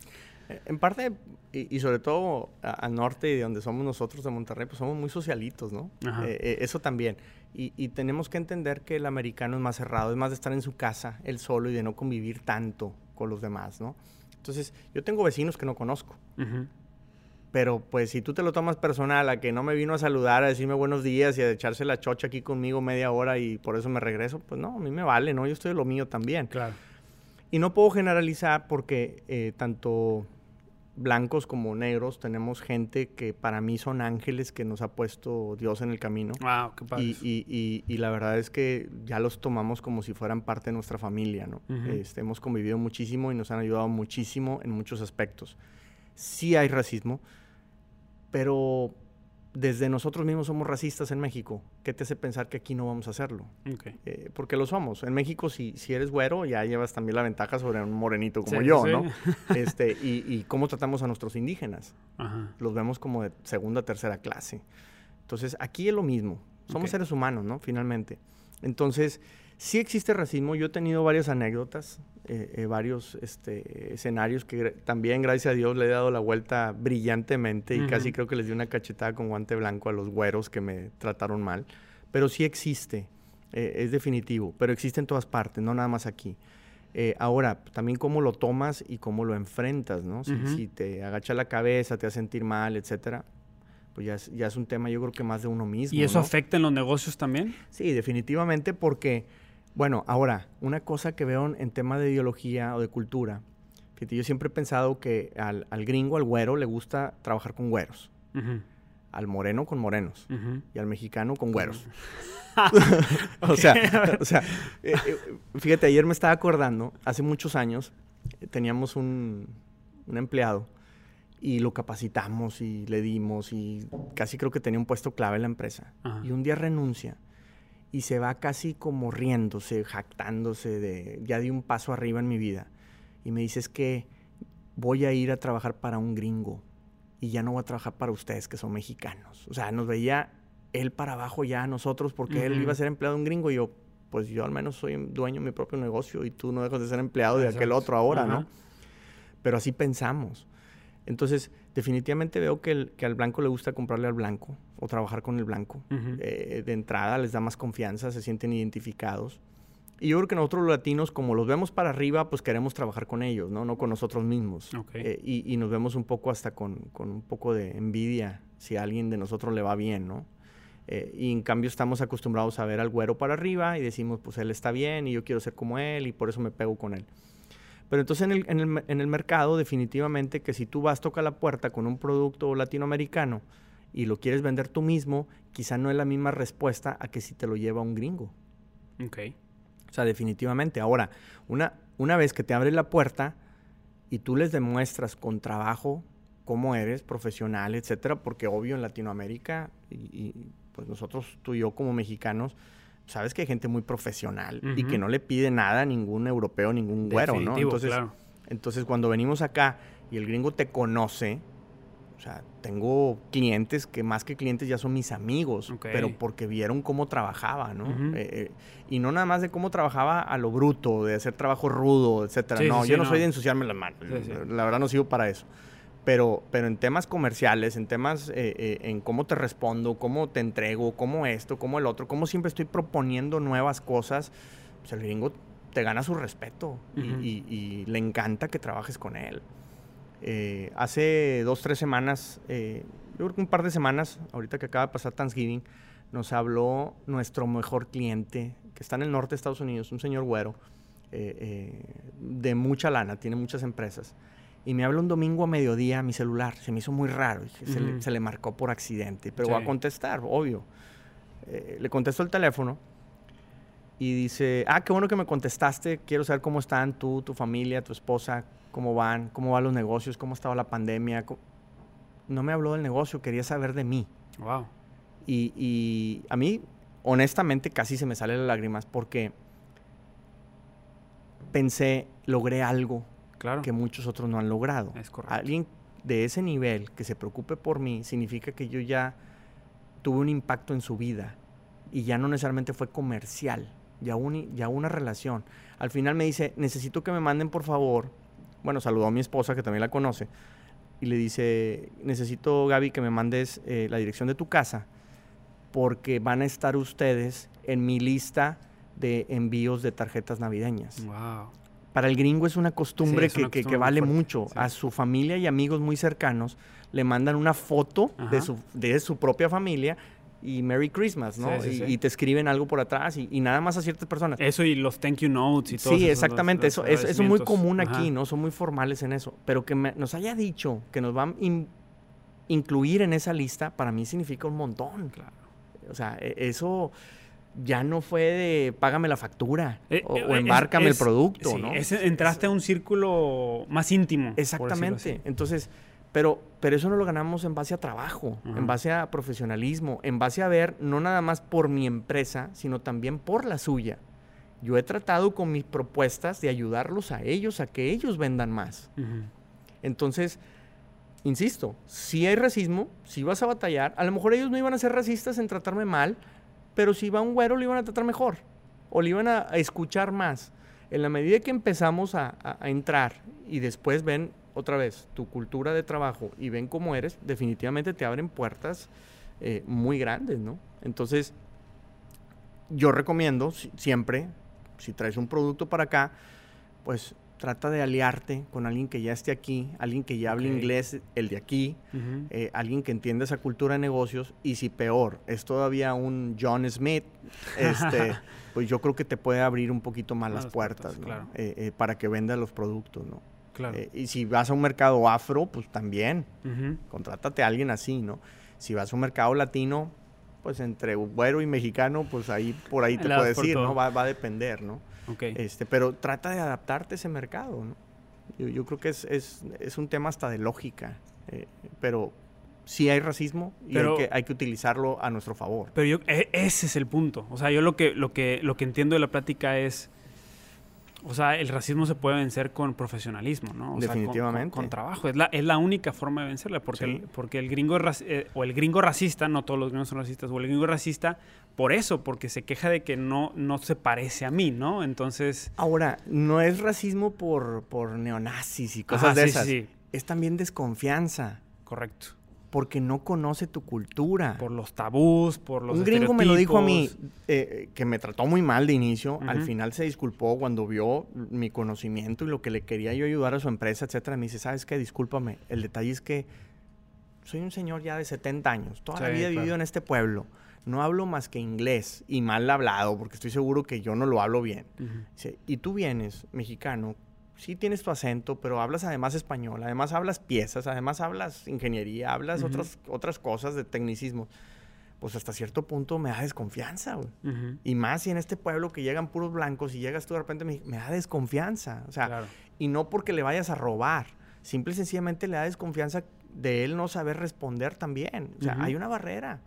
En parte, y, sobre todo al norte y de donde somos nosotros de Monterrey, pues somos muy socialitos, ¿no? Eh, eh, eso también. Y, y, tenemos que entender que el americano es más cerrado, es más de estar en su casa, él solo y de no convivir tanto con los demás, ¿no? Entonces, yo tengo vecinos que no conozco. Pero pues si tú te lo tomas personal, a que no me vino a saludar, a decirme buenos días y a echarse la chocha aquí conmigo media hora y por eso me regreso, pues no, a mí me vale, ¿no? Yo estoy de lo mío también. Claro. Y no puedo generalizar porque eh, tanto blancos como negros tenemos gente que para mí son ángeles que nos ha puesto Dios en el camino. Wow, qué padre. Y, y, y, la verdad es que ya los tomamos como si fueran parte de nuestra familia, ¿no? este, hemos convivido muchísimo y nos han ayudado muchísimo en muchos aspectos. Sí hay racismo, pero desde nosotros mismos somos racistas en México. ¿Qué te hace pensar que aquí no vamos a hacerlo? Eh, porque lo somos. En México, si, si eres güero, ya llevas también la ventaja sobre un morenito como yo, ¿no? este, y, y, cómo tratamos a nuestros indígenas. Los vemos como de segunda, tercera clase. Entonces, aquí es lo mismo. Somos seres humanos, ¿no? Finalmente. Entonces, Sí existe racismo. Yo he tenido varias anécdotas, eh, eh, varios este, escenarios que también, gracias a Dios, le he dado la vuelta brillantemente y casi creo que les di una cachetada con guante blanco a los güeros que me trataron mal. Pero sí existe, eh, es definitivo, pero existe en todas partes, no nada más aquí. ahora, también cómo lo tomas y cómo lo enfrentas, ¿no? Si, si te agacha la cabeza, te hace sentir mal, etcétera, pues ya es, ya es un tema yo creo que más de uno mismo. ¿Y eso afecta en los negocios también? Sí, definitivamente porque bueno, ahora, una cosa que veo en tema de ideología o de cultura, fíjate, yo siempre he pensado que al, gringo, al güero, le gusta trabajar con güeros. Al moreno con morenos. Y al mexicano con güeros. o sea, eh, eh, fíjate, ayer me estaba acordando, hace muchos años, eh, teníamos un, empleado y lo capacitamos y le dimos y casi creo que tenía un puesto clave en la empresa. Y un día renuncia y se va casi como riéndose, jactándose de ya di un paso arriba en mi vida. Y me dice es que voy a ir a trabajar para un gringo y ya no voy a trabajar para ustedes que son mexicanos. O sea, nos veía él para abajo ya a nosotros porque él iba a ser empleado de un gringo y yo, pues yo al menos soy dueño de mi propio negocio y tú no dejas de ser empleado de aquel otro ahora, ¿no? Pero así pensamos. Entonces, definitivamente veo que, el, que al blanco le gusta comprarle al blanco o trabajar con el blanco. Eh, de entrada les da más confianza, se sienten identificados. Y yo creo que nosotros los latinos, como los vemos para arriba, pues queremos trabajar con ellos, ¿no? No con nosotros mismos. Eh, y, nos vemos un poco hasta con, con, un poco de envidia si a alguien de nosotros le va bien, ¿no? Eh, y en cambio estamos acostumbrados a ver al güero para arriba y decimos, pues él está bien y yo quiero ser como él y por eso me pego con él. Pero entonces en el, en el, en el mercado definitivamente que si tú vas, toca la puerta con un producto latinoamericano y lo quieres vender tú mismo, quizá no es la misma respuesta a que si te lo lleva un gringo. Ok. O sea, definitivamente. Ahora, una, una vez que te abres la puerta y tú les demuestras con trabajo cómo eres profesional, etcétera, porque obvio en Latinoamérica y, y pues nosotros, tú y yo como mexicanos, sabes que hay gente muy profesional y que no le pide nada a ningún europeo, ningún güero, ¿no? Entonces, entonces, cuando venimos acá y el gringo te conoce, o sea, tengo clientes que más que clientes ya son mis amigos, pero porque vieron cómo trabajaba, ¿no? Eh, eh, y no nada más de cómo trabajaba a lo bruto, de hacer trabajo rudo, etcétera. no, yo no, soy de ensuciarme las manos. La verdad no sigo para eso. Pero, pero en temas comerciales, en temas eh, eh, en cómo te respondo, cómo te entrego, cómo esto, cómo el otro, cómo siempre estoy proponiendo nuevas cosas, pues el gringo te gana su respeto y, le encanta que trabajes con él. Eh, hace dos, tres semanas, yo creo que un par de semanas, ahorita que acaba de pasar Thanksgiving, nos habló nuestro mejor cliente, que está en el norte de Estados Unidos, un señor güero, de mucha lana, tiene muchas empresas y me habla un domingo a mediodía a mi celular. Se me hizo muy raro. se, le, marcó por accidente. Pero voy a contestar, obvio. Eh, le contesto el teléfono y dice, ah, qué bueno que me contestaste. Quiero saber cómo están tú, tu familia, tu esposa, cómo van, cómo van los negocios, cómo estaba la pandemia. No me habló del negocio, quería saber de mí. Wow. Y, y a mí, honestamente, casi se me salen las lágrimas porque pensé, logré algo que muchos otros no han logrado. Es correcto. Alguien de ese nivel que se preocupe por mí significa que yo ya tuve un impacto en su vida y ya no necesariamente fue comercial, ya, un, ya una relación. Al final me dice, necesito que me manden por favor, bueno, saludó a mi esposa que también la conoce, y le dice, necesito Gaby que me mandes eh, la dirección de tu casa porque van a estar ustedes en mi lista de envíos de tarjetas navideñas. Wow. Para el gringo es una costumbre, Sí, es una que, costumbre vale fuerte, mucho. sí. A su familia y amigos muy cercanos le mandan una foto de Ajá. su, de su propia familia y Merry Christmas, ¿no? Sí, sí, y, sí. y te escriben algo por atrás y, y nada más a ciertas personas. Eso y los thank you notes y todo Sí, exactamente. Eso, es muy común aquí, ¿no? Son muy formales en eso. Pero que me- nos haya dicho que nos van a in- incluir en esa lista, para mí significa un montón. Claro. O sea, e- eso ya no fue de págame la factura Eh, o, eh, o embárcame es- el producto, ¿no? es- entraste a un círculo más íntimo. Exactamente. Entonces, pero, pero eso no lo ganamos en base a trabajo, en base a profesionalismo, en base a ver no nada más por mi empresa, sino también por la suya. Yo he tratado con mis propuestas de ayudarlos a ellos a que ellos vendan más. Entonces, insisto, si hay racismo, si vas a batallar, a lo mejor ellos no iban a ser racistas en tratarme mal, pero si va un güero le iban a tratar mejor o le iban a, a escuchar más. En la medida que empezamos a, a- a entrar y después ven otra vez tu cultura de trabajo y ven cómo eres, definitivamente te abren puertas eh, muy grandes, ¿no? Entonces, yo recomiendo si- siempre, si traes un producto para acá, pues trata de aliarte con alguien que ya esté aquí, alguien que ya hable inglés, el de aquí, eh, alguien que entienda esa cultura de negocios y si peor es todavía un John Smith, este, pues yo creo que te puede abrir un poquito más las las puertas, puertas, ¿no? claro. Eh, eh, para que venda los productos, ¿no? Claro. Eh, y si vas a un mercado afro, pues también, Ujú. contrátate a alguien así, ¿no? Si vas a un mercado latino, pues entre güero y mexicano, pues ahí por ahí te das puedes ir, ¿no? todo. Va, va a depender, ¿no? Ok. Este, pero trata de adaptarte a ese mercado, ¿no? Yo, yo creo que es, es, es un tema hasta de lógica, eh, pero sí hay racismo y Pero- hay, que, hay que utilizarlo a nuestro favor. Pero yo, e- ese es el punto. O sea, yo lo que, lo que, lo que entiendo de la plática es. O sea, el racismo se puede vencer con profesionalismo, ¿no? O sea, con- Definitivamente. con, con trabajo. Es la, es la única forma de vencerla. Porque, Sí. el, porque el gringo eh, o el gringo racista, no todos los gringos son racistas, o el gringo racista por eso, porque se queja de que no, no se parece a mí, ¿no? Entonces. Ahora, no es racismo por, por neonazis y cosas de sí, esas. sí. Es también desconfianza, Correcto. Porque no conoce tu cultura. Por los tabús, por los un gringo me lo dijo a mí, estereotipos. eh, que me trató muy mal de inicio. Al final se disculpó cuando vio mi conocimiento y lo que le quería yo ayudar a su empresa, etcétera. Me dice, ¿sabes qué? Discúlpame. El detalle es que soy un señor ya de 70 años. Toda la vida he vivido claro. en este pueblo. No hablo más que inglés y mal hablado, porque estoy seguro que yo no lo hablo bien. Dice, y tú vienes, mexicano, sí tienes tu acento, pero hablas además español, además hablas piezas, además hablas ingeniería, hablas otras, otras cosas de tecnicismo. Pues hasta cierto punto me da desconfianza, güey. Y más si en este pueblo que llegan puros blancos y llegas tú de repente, me, me da desconfianza. O sea, Claro. y no porque le vayas a robar, simple y sencillamente le da desconfianza de él no saber responder también. O sea, hay una barrera.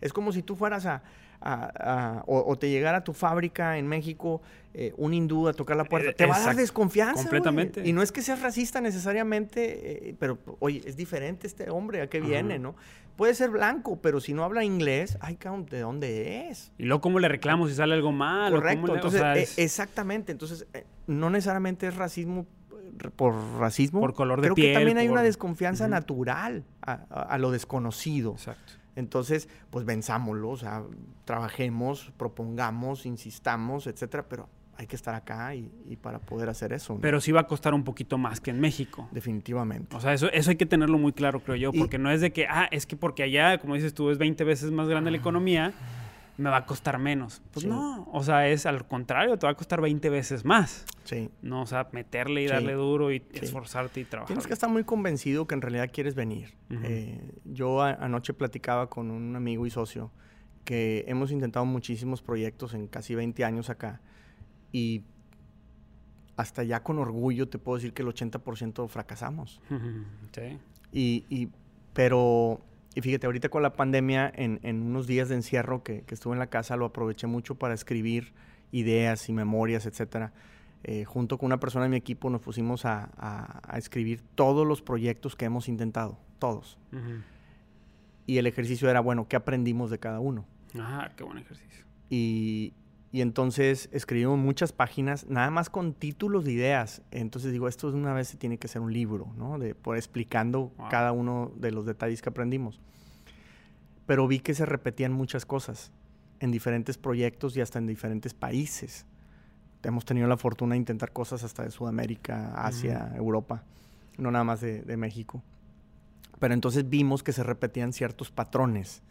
Es como si tú fueras a, a- a- o, o te llegara a tu fábrica en México eh, un hindú a tocar la puerta. Eh, te va a dar desconfianza. Completamente. Y no es que seas racista necesariamente, eh, pero oye, es diferente este hombre, ¿a qué viene, no? Puede ser blanco, pero si no habla inglés, ay, ¿de dónde es? Y luego, ¿cómo le reclamo si sale algo mal? Correcto, le- o entonces, sea, eh, es- exactamente. Entonces, eh, no necesariamente es racismo eh, por racismo. Por color de Creo piel, que también hay una desconfianza natural a, a- a lo desconocido. Exacto. Entonces, pues venzámoslo, o sea, trabajemos, propongamos, insistamos, etcétera, pero hay que estar acá y, y para poder hacer eso. ¿no? Pero sí va a costar un poquito más que en México. Definitivamente. O sea, eso, eso hay que tenerlo muy claro, creo yo, Y- porque no es de que, ah, es que porque allá, como dices tú, es 20 veces más grande la economía, me va a costar menos. Pues Sí. no, o sea, es al contrario, te va a costar 20 veces más. Sí. No, o sea, meterle y Sí. darle duro y Sí. esforzarte y trabajar. Tienes que estar muy convencido que en realidad quieres venir. Ujú. Eh, yo a- anoche platicaba con un amigo y socio que hemos intentado muchísimos proyectos en casi 20 años acá y hasta ya con orgullo te puedo decir que el 80% fracasamos. sí. Y, y- pero, y fíjate, ahorita con la pandemia, en, en unos días de encierro que, que estuve en la casa, lo aproveché mucho para escribir ideas y memorias, etcétera. Eh, junto con una persona de mi equipo nos pusimos a, a- a escribir todos los proyectos que hemos intentado, todos. Y el ejercicio era, bueno, ¿qué aprendimos de cada uno? Ah, qué buen ejercicio. Y, y entonces escribimos muchas páginas, nada más con títulos de ideas. Entonces digo, esto una vez se tiene que ser un libro, ¿no? De, por explicando Wow. cada uno de los detalles que aprendimos. Pero vi que se repetían muchas cosas en diferentes proyectos y hasta en diferentes países. Hemos tenido la fortuna de intentar cosas hasta de Sudamérica, Asia, Europa, no nada más de, de México. Pero entonces vimos que se repetían ciertos patrones.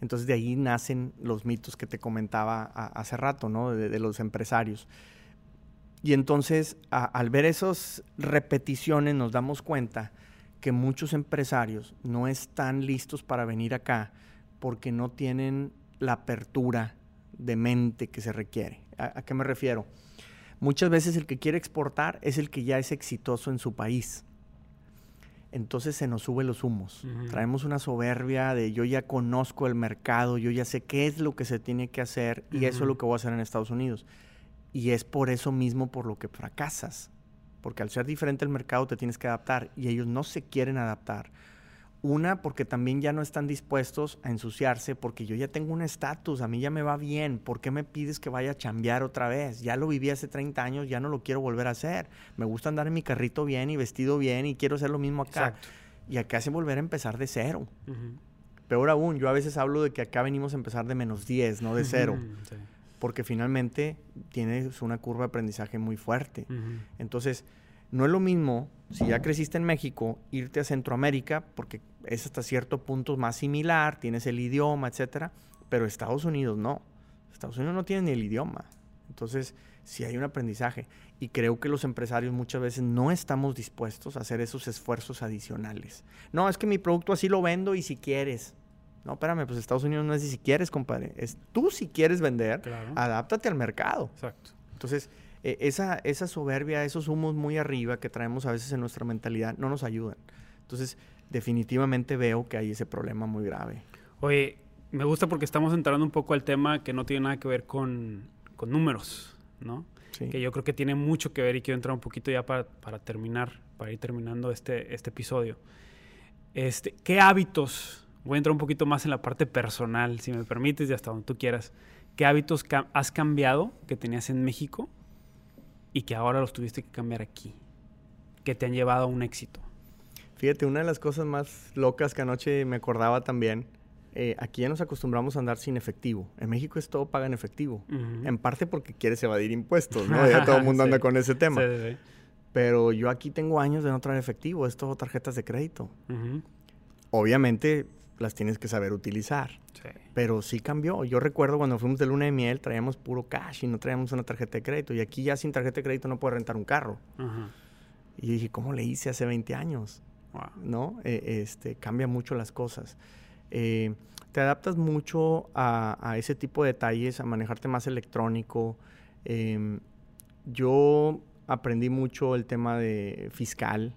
Entonces de ahí nacen los mitos que te comentaba a- hace rato, ¿no? De, los empresarios. Y entonces al ver esas repeticiones nos damos cuenta que muchos empresarios no están listos para venir acá porque no tienen la apertura de mente que se requiere. ¿A, a qué me refiero? Muchas veces el que quiere exportar es el que ya es exitoso en su país. Entonces se nos sube los humos. Traemos una soberbia de yo ya conozco el mercado, yo ya sé qué es lo que se tiene que hacer y eso es lo que voy a hacer en Estados Unidos. Y es por eso mismo por lo que fracasas. Porque al ser diferente el mercado te tienes que adaptar y ellos no se quieren adaptar. Una, porque también ya no están dispuestos a ensuciarse, porque yo ya tengo un estatus, a mí ya me va bien, ¿por qué me pides que vaya a chambear otra vez? Ya lo viví hace 30 años, ya no lo quiero volver a hacer. Me gusta andar en mi carrito bien y vestido bien y quiero hacer lo mismo acá. Exacto. Y acá hace volver a empezar de cero. Ujú. Peor aún, yo a veces hablo de que acá venimos a empezar de menos 10, no de cero, sí. porque finalmente tienes una curva de aprendizaje muy fuerte. Entonces, no es lo mismo si ya creciste en México, irte a Centroamérica, porque es hasta cierto punto más similar, tienes el idioma, etcétera, pero Estados Unidos no. Estados Unidos no tiene ni el idioma. Entonces, sí hay un aprendizaje. Y creo que los empresarios muchas veces no estamos dispuestos a hacer esos esfuerzos adicionales. No, es que mi producto así lo vendo y si quieres. No, espérame, pues Estados Unidos no es si quieres, compadre. Es tú si quieres vender, Claro. adáptate al mercado. Exacto. Entonces, eh, esa, esa soberbia, esos humos muy arriba que traemos a veces en nuestra mentalidad no nos ayudan. Entonces, definitivamente veo que hay ese problema muy grave. Oye, me gusta porque estamos entrando un poco al tema que no tiene nada que ver con, con números, ¿no? Sí. Que yo creo que tiene mucho que ver y quiero entrar un poquito ya para, para terminar, para ir terminando este, este episodio. Este, ¿Qué hábitos? Voy a entrar un poquito más en la parte personal, si me permites, y hasta donde tú quieras. ¿Qué hábitos has cambiado que tenías en México y que ahora los tuviste que cambiar aquí? Que te han llevado a un éxito. Fíjate, una de las cosas más locas que anoche me acordaba también, eh, aquí ya nos acostumbramos a andar sin efectivo. En México es todo paga en efectivo. En parte porque quieres evadir impuestos, ¿no? Ya todo el mundo anda con ese tema. Sí, sí, Pero yo aquí tengo años de no traer efectivo, es todo tarjetas de crédito. Obviamente las tienes que saber utilizar. Sí. Pero sí cambió. Yo recuerdo cuando fuimos de luna de miel, traíamos puro cash y no traíamos una tarjeta de crédito. Y aquí ya sin tarjeta de crédito no puedes rentar un carro. Ajá. Y yo dije, ¿cómo le hice hace 20 años? Wow. ¿No? Eh, este, cambia mucho las cosas. Eh, te adaptas mucho a, a ese tipo de detalles, a manejarte más electrónico. Em, yo aprendí mucho el tema de fiscal.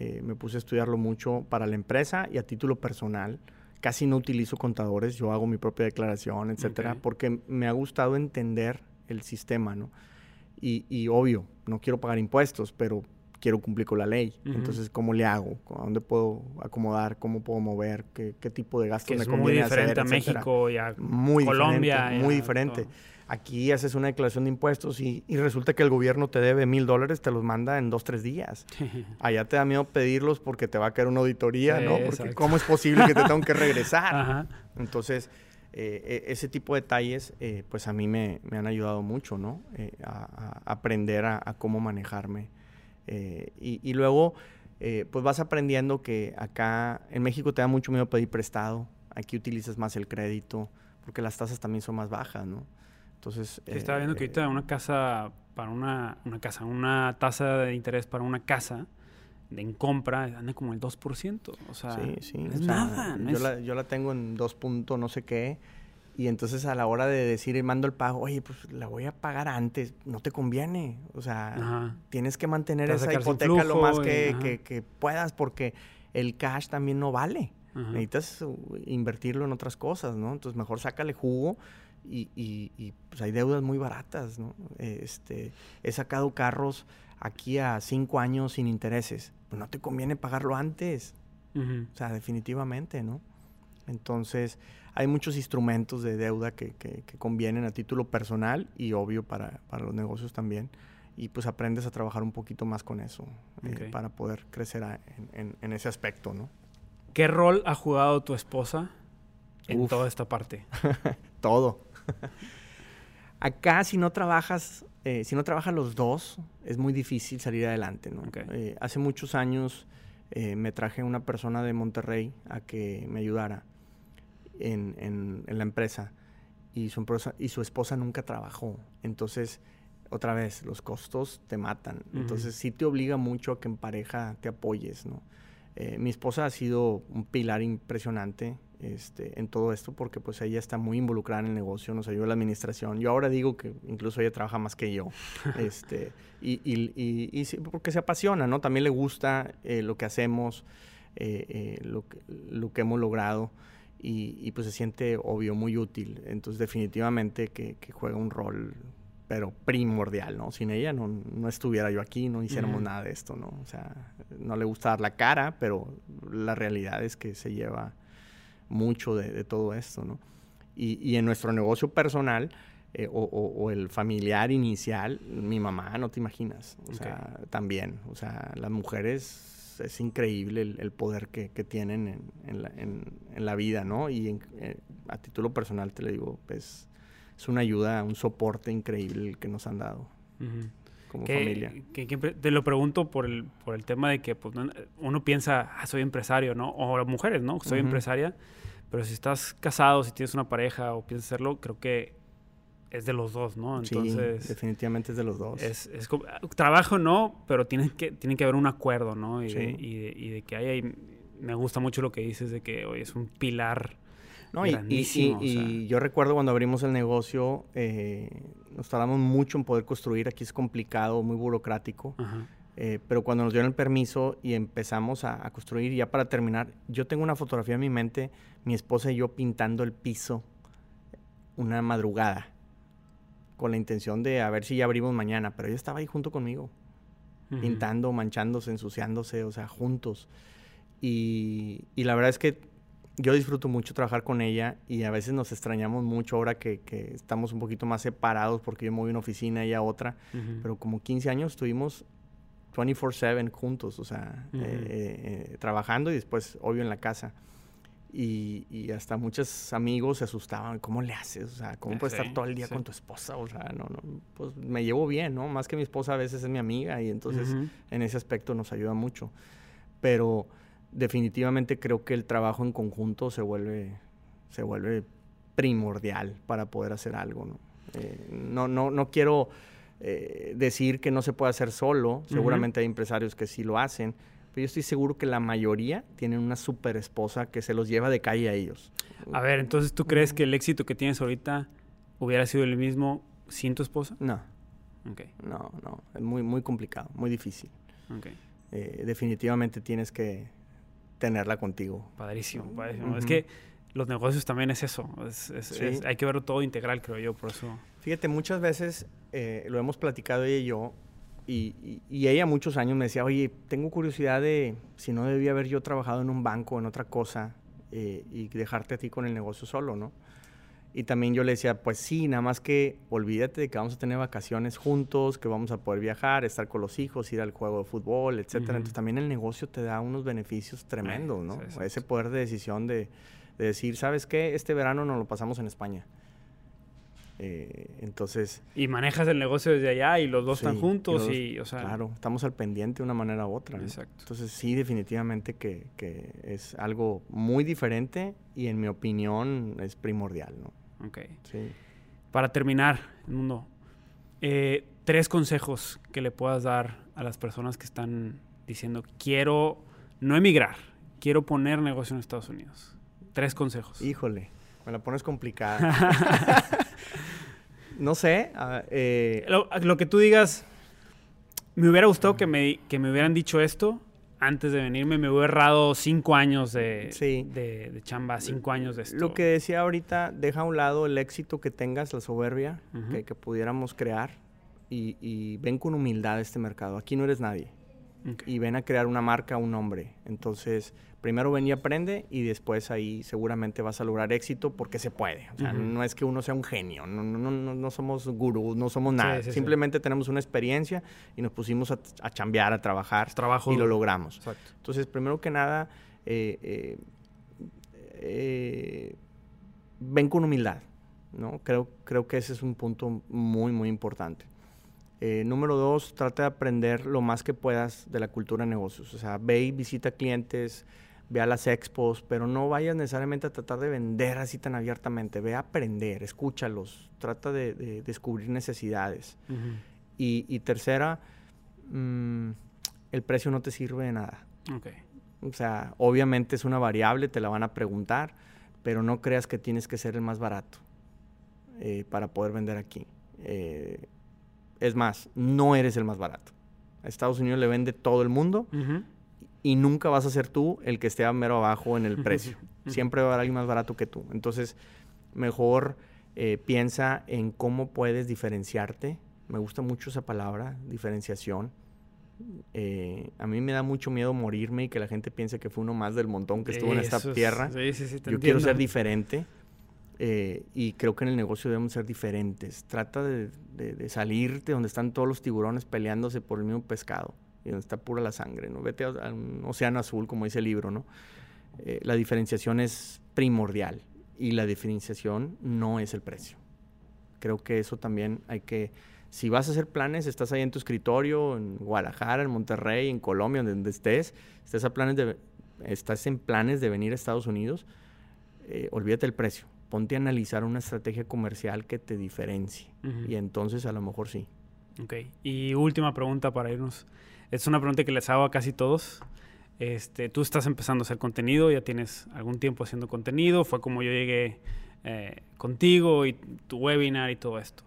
eh, me puse a estudiarlo mucho para la empresa y a título personal. Casi no utilizo contadores, yo hago mi propia declaración, etcétera, Ok. porque me ha gustado entender el sistema, ¿no? Y, y obvio, no quiero pagar impuestos, pero quiero cumplir con la ley. Entonces, ¿cómo le hago? ¿A dónde puedo acomodar? ¿Cómo puedo mover? ¿Qué, qué tipo de gastos Que me es muy conviene diferente hacer, a etcétera? México y a Muy Colombia. diferente, muy a diferente. todo. Aquí haces una declaración de impuestos y, y resulta que el gobierno te debe mil dólares, te los manda en dos, tres días. Allá te da miedo pedirlos porque te va a caer una auditoría, Sí, ¿no? Porque exacto. ¿cómo es posible que te tengan que regresar? Ajá. Entonces, eh, e- ese tipo de detalles, eh, pues a mí me, me han ayudado mucho, ¿no? Eh, a, a aprender a, a cómo manejarme. Eh, y, y luego, eh, pues vas aprendiendo que acá en México te da mucho miedo pedir prestado. Aquí utilizas más el crédito porque las tasas también son más bajas, ¿no? Entonces... Sí, estaba viendo que eh, ahorita una casa para una, una casa, una tasa de interés para una casa de- en compra anda como el 2%. O sea, Sí, sí. no o es sea, nada. no yo, es- la, yo la tengo en dos puntos no sé qué. Y entonces a la hora de decir, y mando el pago, oye, pues la voy a pagar antes, no te conviene. O sea, Ajá. tienes que mantener esa hipoteca lo más que, que- que puedas porque el cash también no vale. Ajá. Necesitas uh, invertirlo en otras cosas, ¿no? Entonces mejor sácale jugo y, y- y, pues hay deudas muy baratas, ¿no? Este, he sacado carros aquí a cinco años sin intereses. Pues no te conviene pagarlo antes. O sea, definitivamente, ¿no? Entonces, hay muchos instrumentos de deuda que, que, convienen a título personal y obvio para, para, los negocios también. Y pues aprendes a trabajar un poquito más con eso eh, para poder crecer en, en, ese aspecto, ¿no? ¿Qué rol ha jugado tu esposa en toda esta parte? Todo. Acá si no trabajas, eh, si no trabajan los dos, es muy difícil salir adelante, ¿no? Eh, hace muchos años me traje una persona de Monterrey a que me ayudara en, en, la empresa y su, y su esposa nunca trabajó. Entonces, otra vez, los costos te matan. Entonces, sí te obliga mucho a que en pareja te apoyes, ¿no? Eh, mi esposa ha sido un pilar impresionante este, en todo esto porque pues ella está muy involucrada en el negocio, nos ayuda en la administración. Yo ahora digo que incluso ella trabaja más que yo. este, y, y, y, porque se apasiona, ¿no? También le gusta eh, lo que hacemos, eh, lo, que, lo que hemos logrado y, pues se siente obvio, muy útil. Entonces definitivamente que, juega un rol, pero primordial, ¿no? Sin ella no, no estuviera yo aquí, no hiciéramos nada de esto, ¿no? O sea, no le gusta dar la cara, pero la realidad es que se lleva mucho de, todo esto, ¿no? Y, y, en nuestro negocio personal eh, o, o, el familiar inicial, mi mamá, no te imaginas, o sea, también, o sea, las mujeres es, increíble el, poder que, tienen en, la, vida, ¿no? Y eh, a título personal te lo digo, pues es una ayuda, un soporte increíble el que nos han dado. Como familia. te lo pregunto por el, por el tema de que pues, uno piensa, ah, soy empresario, ¿no? O las mujeres, ¿no? Soy empresaria. Pero si estás casado, si tienes una pareja o piensas hacerlo, creo que es de los dos, ¿no? Entonces, sí, definitivamente es de los dos. Es, es trabajo no, pero tiene que, tiene que haber un acuerdo, ¿no? Y, de, y, de, que hay, me gusta mucho lo que dices de que hoy es un pilar no, grandísimo. Y, yo recuerdo cuando abrimos el negocio, eh, nos tardamos mucho en poder construir. Aquí es complicado, muy burocrático. Eh, pero cuando nos dieron el permiso y empezamos a, a construir, ya para terminar, yo tengo una fotografía en mi mente, mi esposa y yo pintando el piso una madrugada con la intención de a ver si ya abrimos mañana, pero ella estaba ahí junto conmigo, pintando, manchándose, ensuciándose, o sea, juntos. Y, y, la verdad es que yo disfruto mucho trabajar con ella y a veces nos extrañamos mucho ahora que, que estamos un poquito más separados porque yo a una oficina y a otra, pero como 15 años estuvimos 24/7 juntos, o sea, eh, eh, trabajando y después, obvio, en la casa. Y, hasta muchos amigos se asustaban, ¿cómo le haces? O sea, ¿cómo puedes estar todo el día con tu esposa? O sea, no, no, pues me llevo bien, ¿no? Más que mi esposa a veces es mi amiga y entonces en ese aspecto nos ayuda mucho. Pero definitivamente creo que el trabajo en conjunto se vuelve, se vuelve primordial para poder hacer algo, ¿no? Eh, no, no, no quiero eh, decir que no se puede hacer solo, seguramente hay empresarios que sí lo hacen, yo estoy seguro que la mayoría tienen una super esposa que se los lleva de calle a ellos. A ver, entonces, ¿tú crees que el éxito que tienes ahorita hubiera sido el mismo sin tu esposa? No. Okay. No, no. Es muy, muy complicado, muy difícil. Okay. Eh, definitivamente tienes que tenerla contigo. Padrísimo, padrísimo. Es que los negocios también es eso. hay que verlo todo integral, creo yo, por eso. Fíjate, muchas veces eh, lo hemos platicado ella y yo, y, ella muchos años me decía, oye, tengo curiosidad de si no debía haber yo trabajado en un banco en otra cosa eh, y dejarte a ti con el negocio solo, ¿no? Y también yo le decía, pues sí, nada más que olvídate de que vamos a tener vacaciones juntos, que vamos a poder viajar, estar con los hijos, ir al juego de fútbol, etcétera. Entonces también el negocio te da unos beneficios tremendos, ¿no? Ese poder de decisión de, de decir, ¿sabes qué? Este verano nos lo pasamos en España eh, entonces... Y manejas el negocio desde allá y los dos están juntos y, o sea... Claro, estamos al pendiente de una manera u otra. Exacto. Entonces sí, definitivamente que, que, es algo muy diferente y en mi opinión es primordial, ¿no? Ok. Sí. Para terminar, Mundo, eh, tres consejos que le puedas dar a las personas que están diciendo, quiero no emigrar, quiero poner negocio en Estados Unidos. Tres consejos. Híjole, me la pones complicada. no sé. Eh, lo, que tú digas, me hubiera gustado que me, que me hubieran dicho esto antes de venirme. Me hubiera errado cinco años de, de, chamba, cinco años de esto. Lo que decía ahorita, deja a un lado el éxito que tengas, la soberbia que, pudiéramos crear y, ven con humildad este mercado. Aquí no eres nadie. Y ven a crear una marca, un nombre. Entonces, primero ven y aprende y después ahí seguramente vas a lograr éxito porque se puede. O sea, no es que uno sea un genio, no, no, no, no somos gurús, no somos nada. Simplemente tenemos una experiencia y nos pusimos a, a chambear, a trabajar Trabajo y lo logramos. Entonces, primero que nada, eh, eh, eh, ven con humildad. ¿no? Creo, creo que ese es un punto muy, muy importante. Eh, número dos, trata de aprender lo más que puedas de la cultura de negocios. O sea, ve y visita clientes, ve a las expos, pero no vayas necesariamente a tratar de vender así tan abiertamente. Ve a aprender, escúchalos, trata de, descubrir necesidades. y, tercera, mm, el precio no te sirve de nada. O sea, obviamente es una variable, te la van a preguntar, pero no creas que tienes que ser el más barato eh, para poder vender aquí. Eh, es más, no eres el más barato. A Estados Unidos le vende todo el mundo y nunca vas a ser tú el que esté a mero abajo en el precio. Siempre va a haber alguien más barato que tú. Entonces, mejor eh, piensa en cómo puedes diferenciarte. Me gusta mucho esa palabra, diferenciación. Eh, a mí me da mucho miedo morirme y que la gente piense que fue uno más del montón que estuvo en esta tierra. Yo quiero ser diferente. Eh, y creo que en el negocio debemos ser diferentes. Trata de, de, salirte donde están todos los tiburones peleándose por el mismo pescado y donde está pura la sangre. ¿no? Vete a, un océano azul, como dice el libro. ¿no? Eh, la diferenciación es primordial y la diferenciación no es el precio. Creo que eso también hay que... Si vas a hacer planes, estás ahí en tu escritorio, en Guadalajara, en Monterrey, en Colombia, donde estés, estás, a planes de, estás en planes de venir a Estados Unidos, eh, olvídate el precio ponte a analizar una estrategia comercial que te diferencie. Y entonces a lo mejor sí. Ok. Y última pregunta para irnos. Es una pregunta que les hago a casi todos. Este, tú estás empezando a hacer contenido, ya tienes algún tiempo haciendo contenido, fue como yo llegué eh, contigo y tu webinar y todo esto.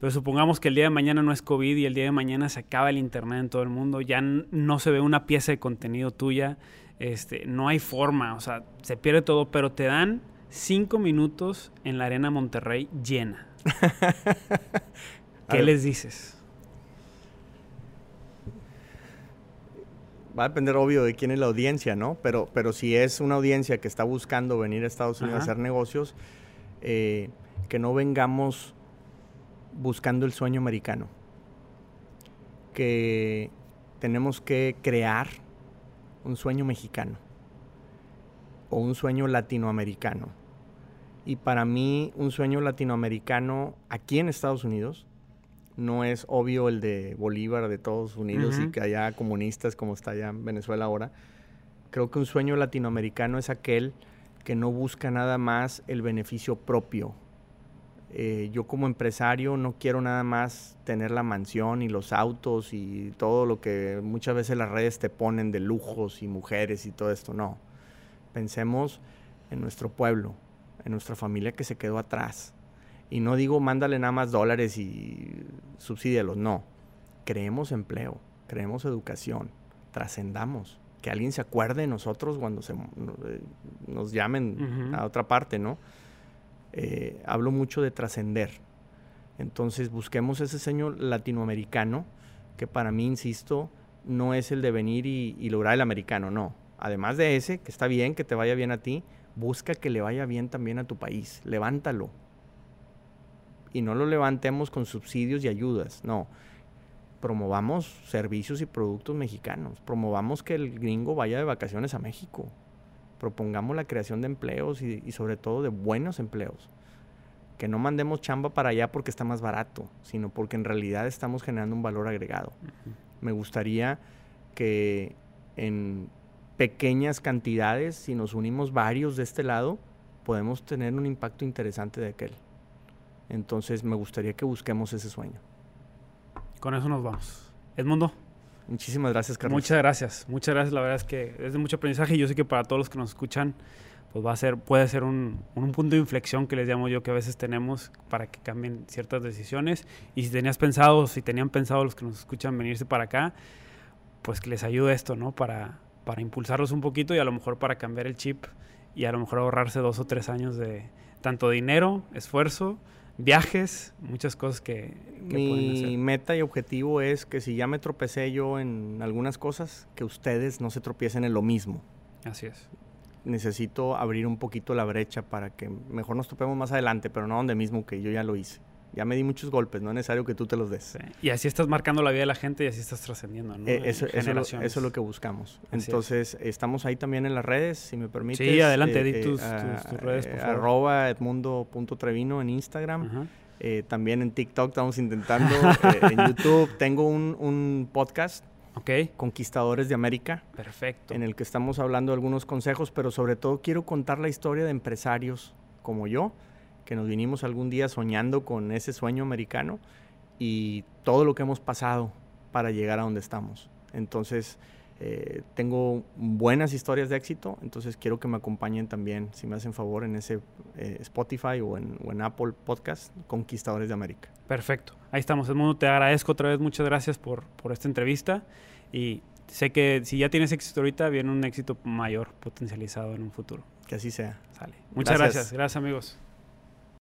Pero supongamos que el día de mañana no es COVID y el día de mañana se acaba el Internet en todo el mundo, ya no se ve una pieza de contenido tuya, este, no hay forma, o sea, se pierde todo, pero te dan cinco minutos en la Arena Monterrey llena. ¿Qué les dices? Va a depender, obvio, de quién es la audiencia, ¿no? Pero, pero si es una audiencia que está buscando venir a Estados Unidos a hacer negocios, eh, que no vengamos buscando el sueño americano. Que tenemos que crear un sueño mexicano o un sueño latinoamericano y para mí un sueño latinoamericano aquí en Estados Unidos no es obvio el de Bolívar de Estados Unidos y que haya comunistas como está allá en Venezuela ahora. Creo que un sueño latinoamericano es aquel que no busca nada más el beneficio propio. Eh, yo como empresario no quiero nada más tener la mansión y los autos y todo lo que muchas veces las redes te ponen de lujos y mujeres y todo esto. No. Pensemos en nuestro pueblo, en nuestra familia que se quedó atrás. Y no digo mándale nada más dólares y subsídialos, no. Creemos empleo, creemos educación, trascendamos. Que alguien se acuerde de nosotros cuando se, eh, nos llamen a otra parte, ¿no? Eh, hablo mucho de trascender. Entonces busquemos ese sueño latinoamericano que para mí, insisto, no es el de venir y, y lograr el americano, no. Además de ese, que está bien, que te vaya bien a ti, busca que le vaya bien también a tu país, levántalo. Y no lo levantemos con subsidios y ayudas, no. Promovamos servicios y productos mexicanos, promovamos que el gringo vaya de vacaciones a México, propongamos la creación de empleos y, sobre todo de buenos empleos. Que no mandemos chamba para allá porque está más barato, sino porque en realidad estamos generando un valor agregado. Me gustaría que en pequeñas cantidades, si nos unimos varios de este lado, podemos tener un impacto interesante de aquel. Entonces me gustaría que busquemos ese sueño. Con eso nos vamos. Edmundo. Muchísimas gracias, Carlos. Muchas gracias, muchas gracias. La verdad es que es de mucho aprendizaje y yo sé que para todos los que nos escuchan, pues va a ser, puede ser un, un, punto de inflexión que les llamo yo que a veces tenemos para que cambien ciertas decisiones. Y si tenías pensado, si tenían pensado los que nos escuchan venirse para acá, pues que les ayude esto, ¿no? Para, para impulsarlos un poquito y a lo mejor para cambiar el chip y a lo mejor ahorrarse dos o tres años de tanto dinero, esfuerzo, viajes, muchas cosas que, que Mi meta y objetivo es que si ya me tropecé yo en algunas cosas, que ustedes no se tropiecen en lo mismo. Así es. Necesito abrir un poquito la brecha para que mejor nos topemos más adelante, pero no donde mismo que yo ya lo hice ya me di muchos golpes, no es necesario que tú te los des. Y así estás marcando la vida de la gente y así estás trascendiendo, ¿no? Eh, eso, eso, es lo que buscamos. Entonces, estamos ahí también en las redes, si me permites. Sí, adelante, di eh, tus, redes, por favor. Arroba edmundo.trevino en Instagram. Eh, también en TikTok estamos intentando. en YouTube tengo un, un podcast. Okay. Conquistadores de América. Perfecto. En el que estamos hablando de algunos consejos, pero sobre todo quiero contar la historia de empresarios como yo, que nos vinimos algún día soñando con ese sueño americano y todo lo que hemos pasado para llegar a donde estamos. Entonces, eh, tengo buenas historias de éxito, entonces quiero que me acompañen también, si me hacen favor, en ese eh, Spotify o en, Apple Podcast, Conquistadores de América. Perfecto, ahí estamos. Edmundo, te agradezco otra vez, muchas gracias por, por esta entrevista y sé que si ya tienes éxito ahorita, viene un éxito mayor potencializado en un futuro. Que así sea. Sale. Muchas gracias, gracias amigos.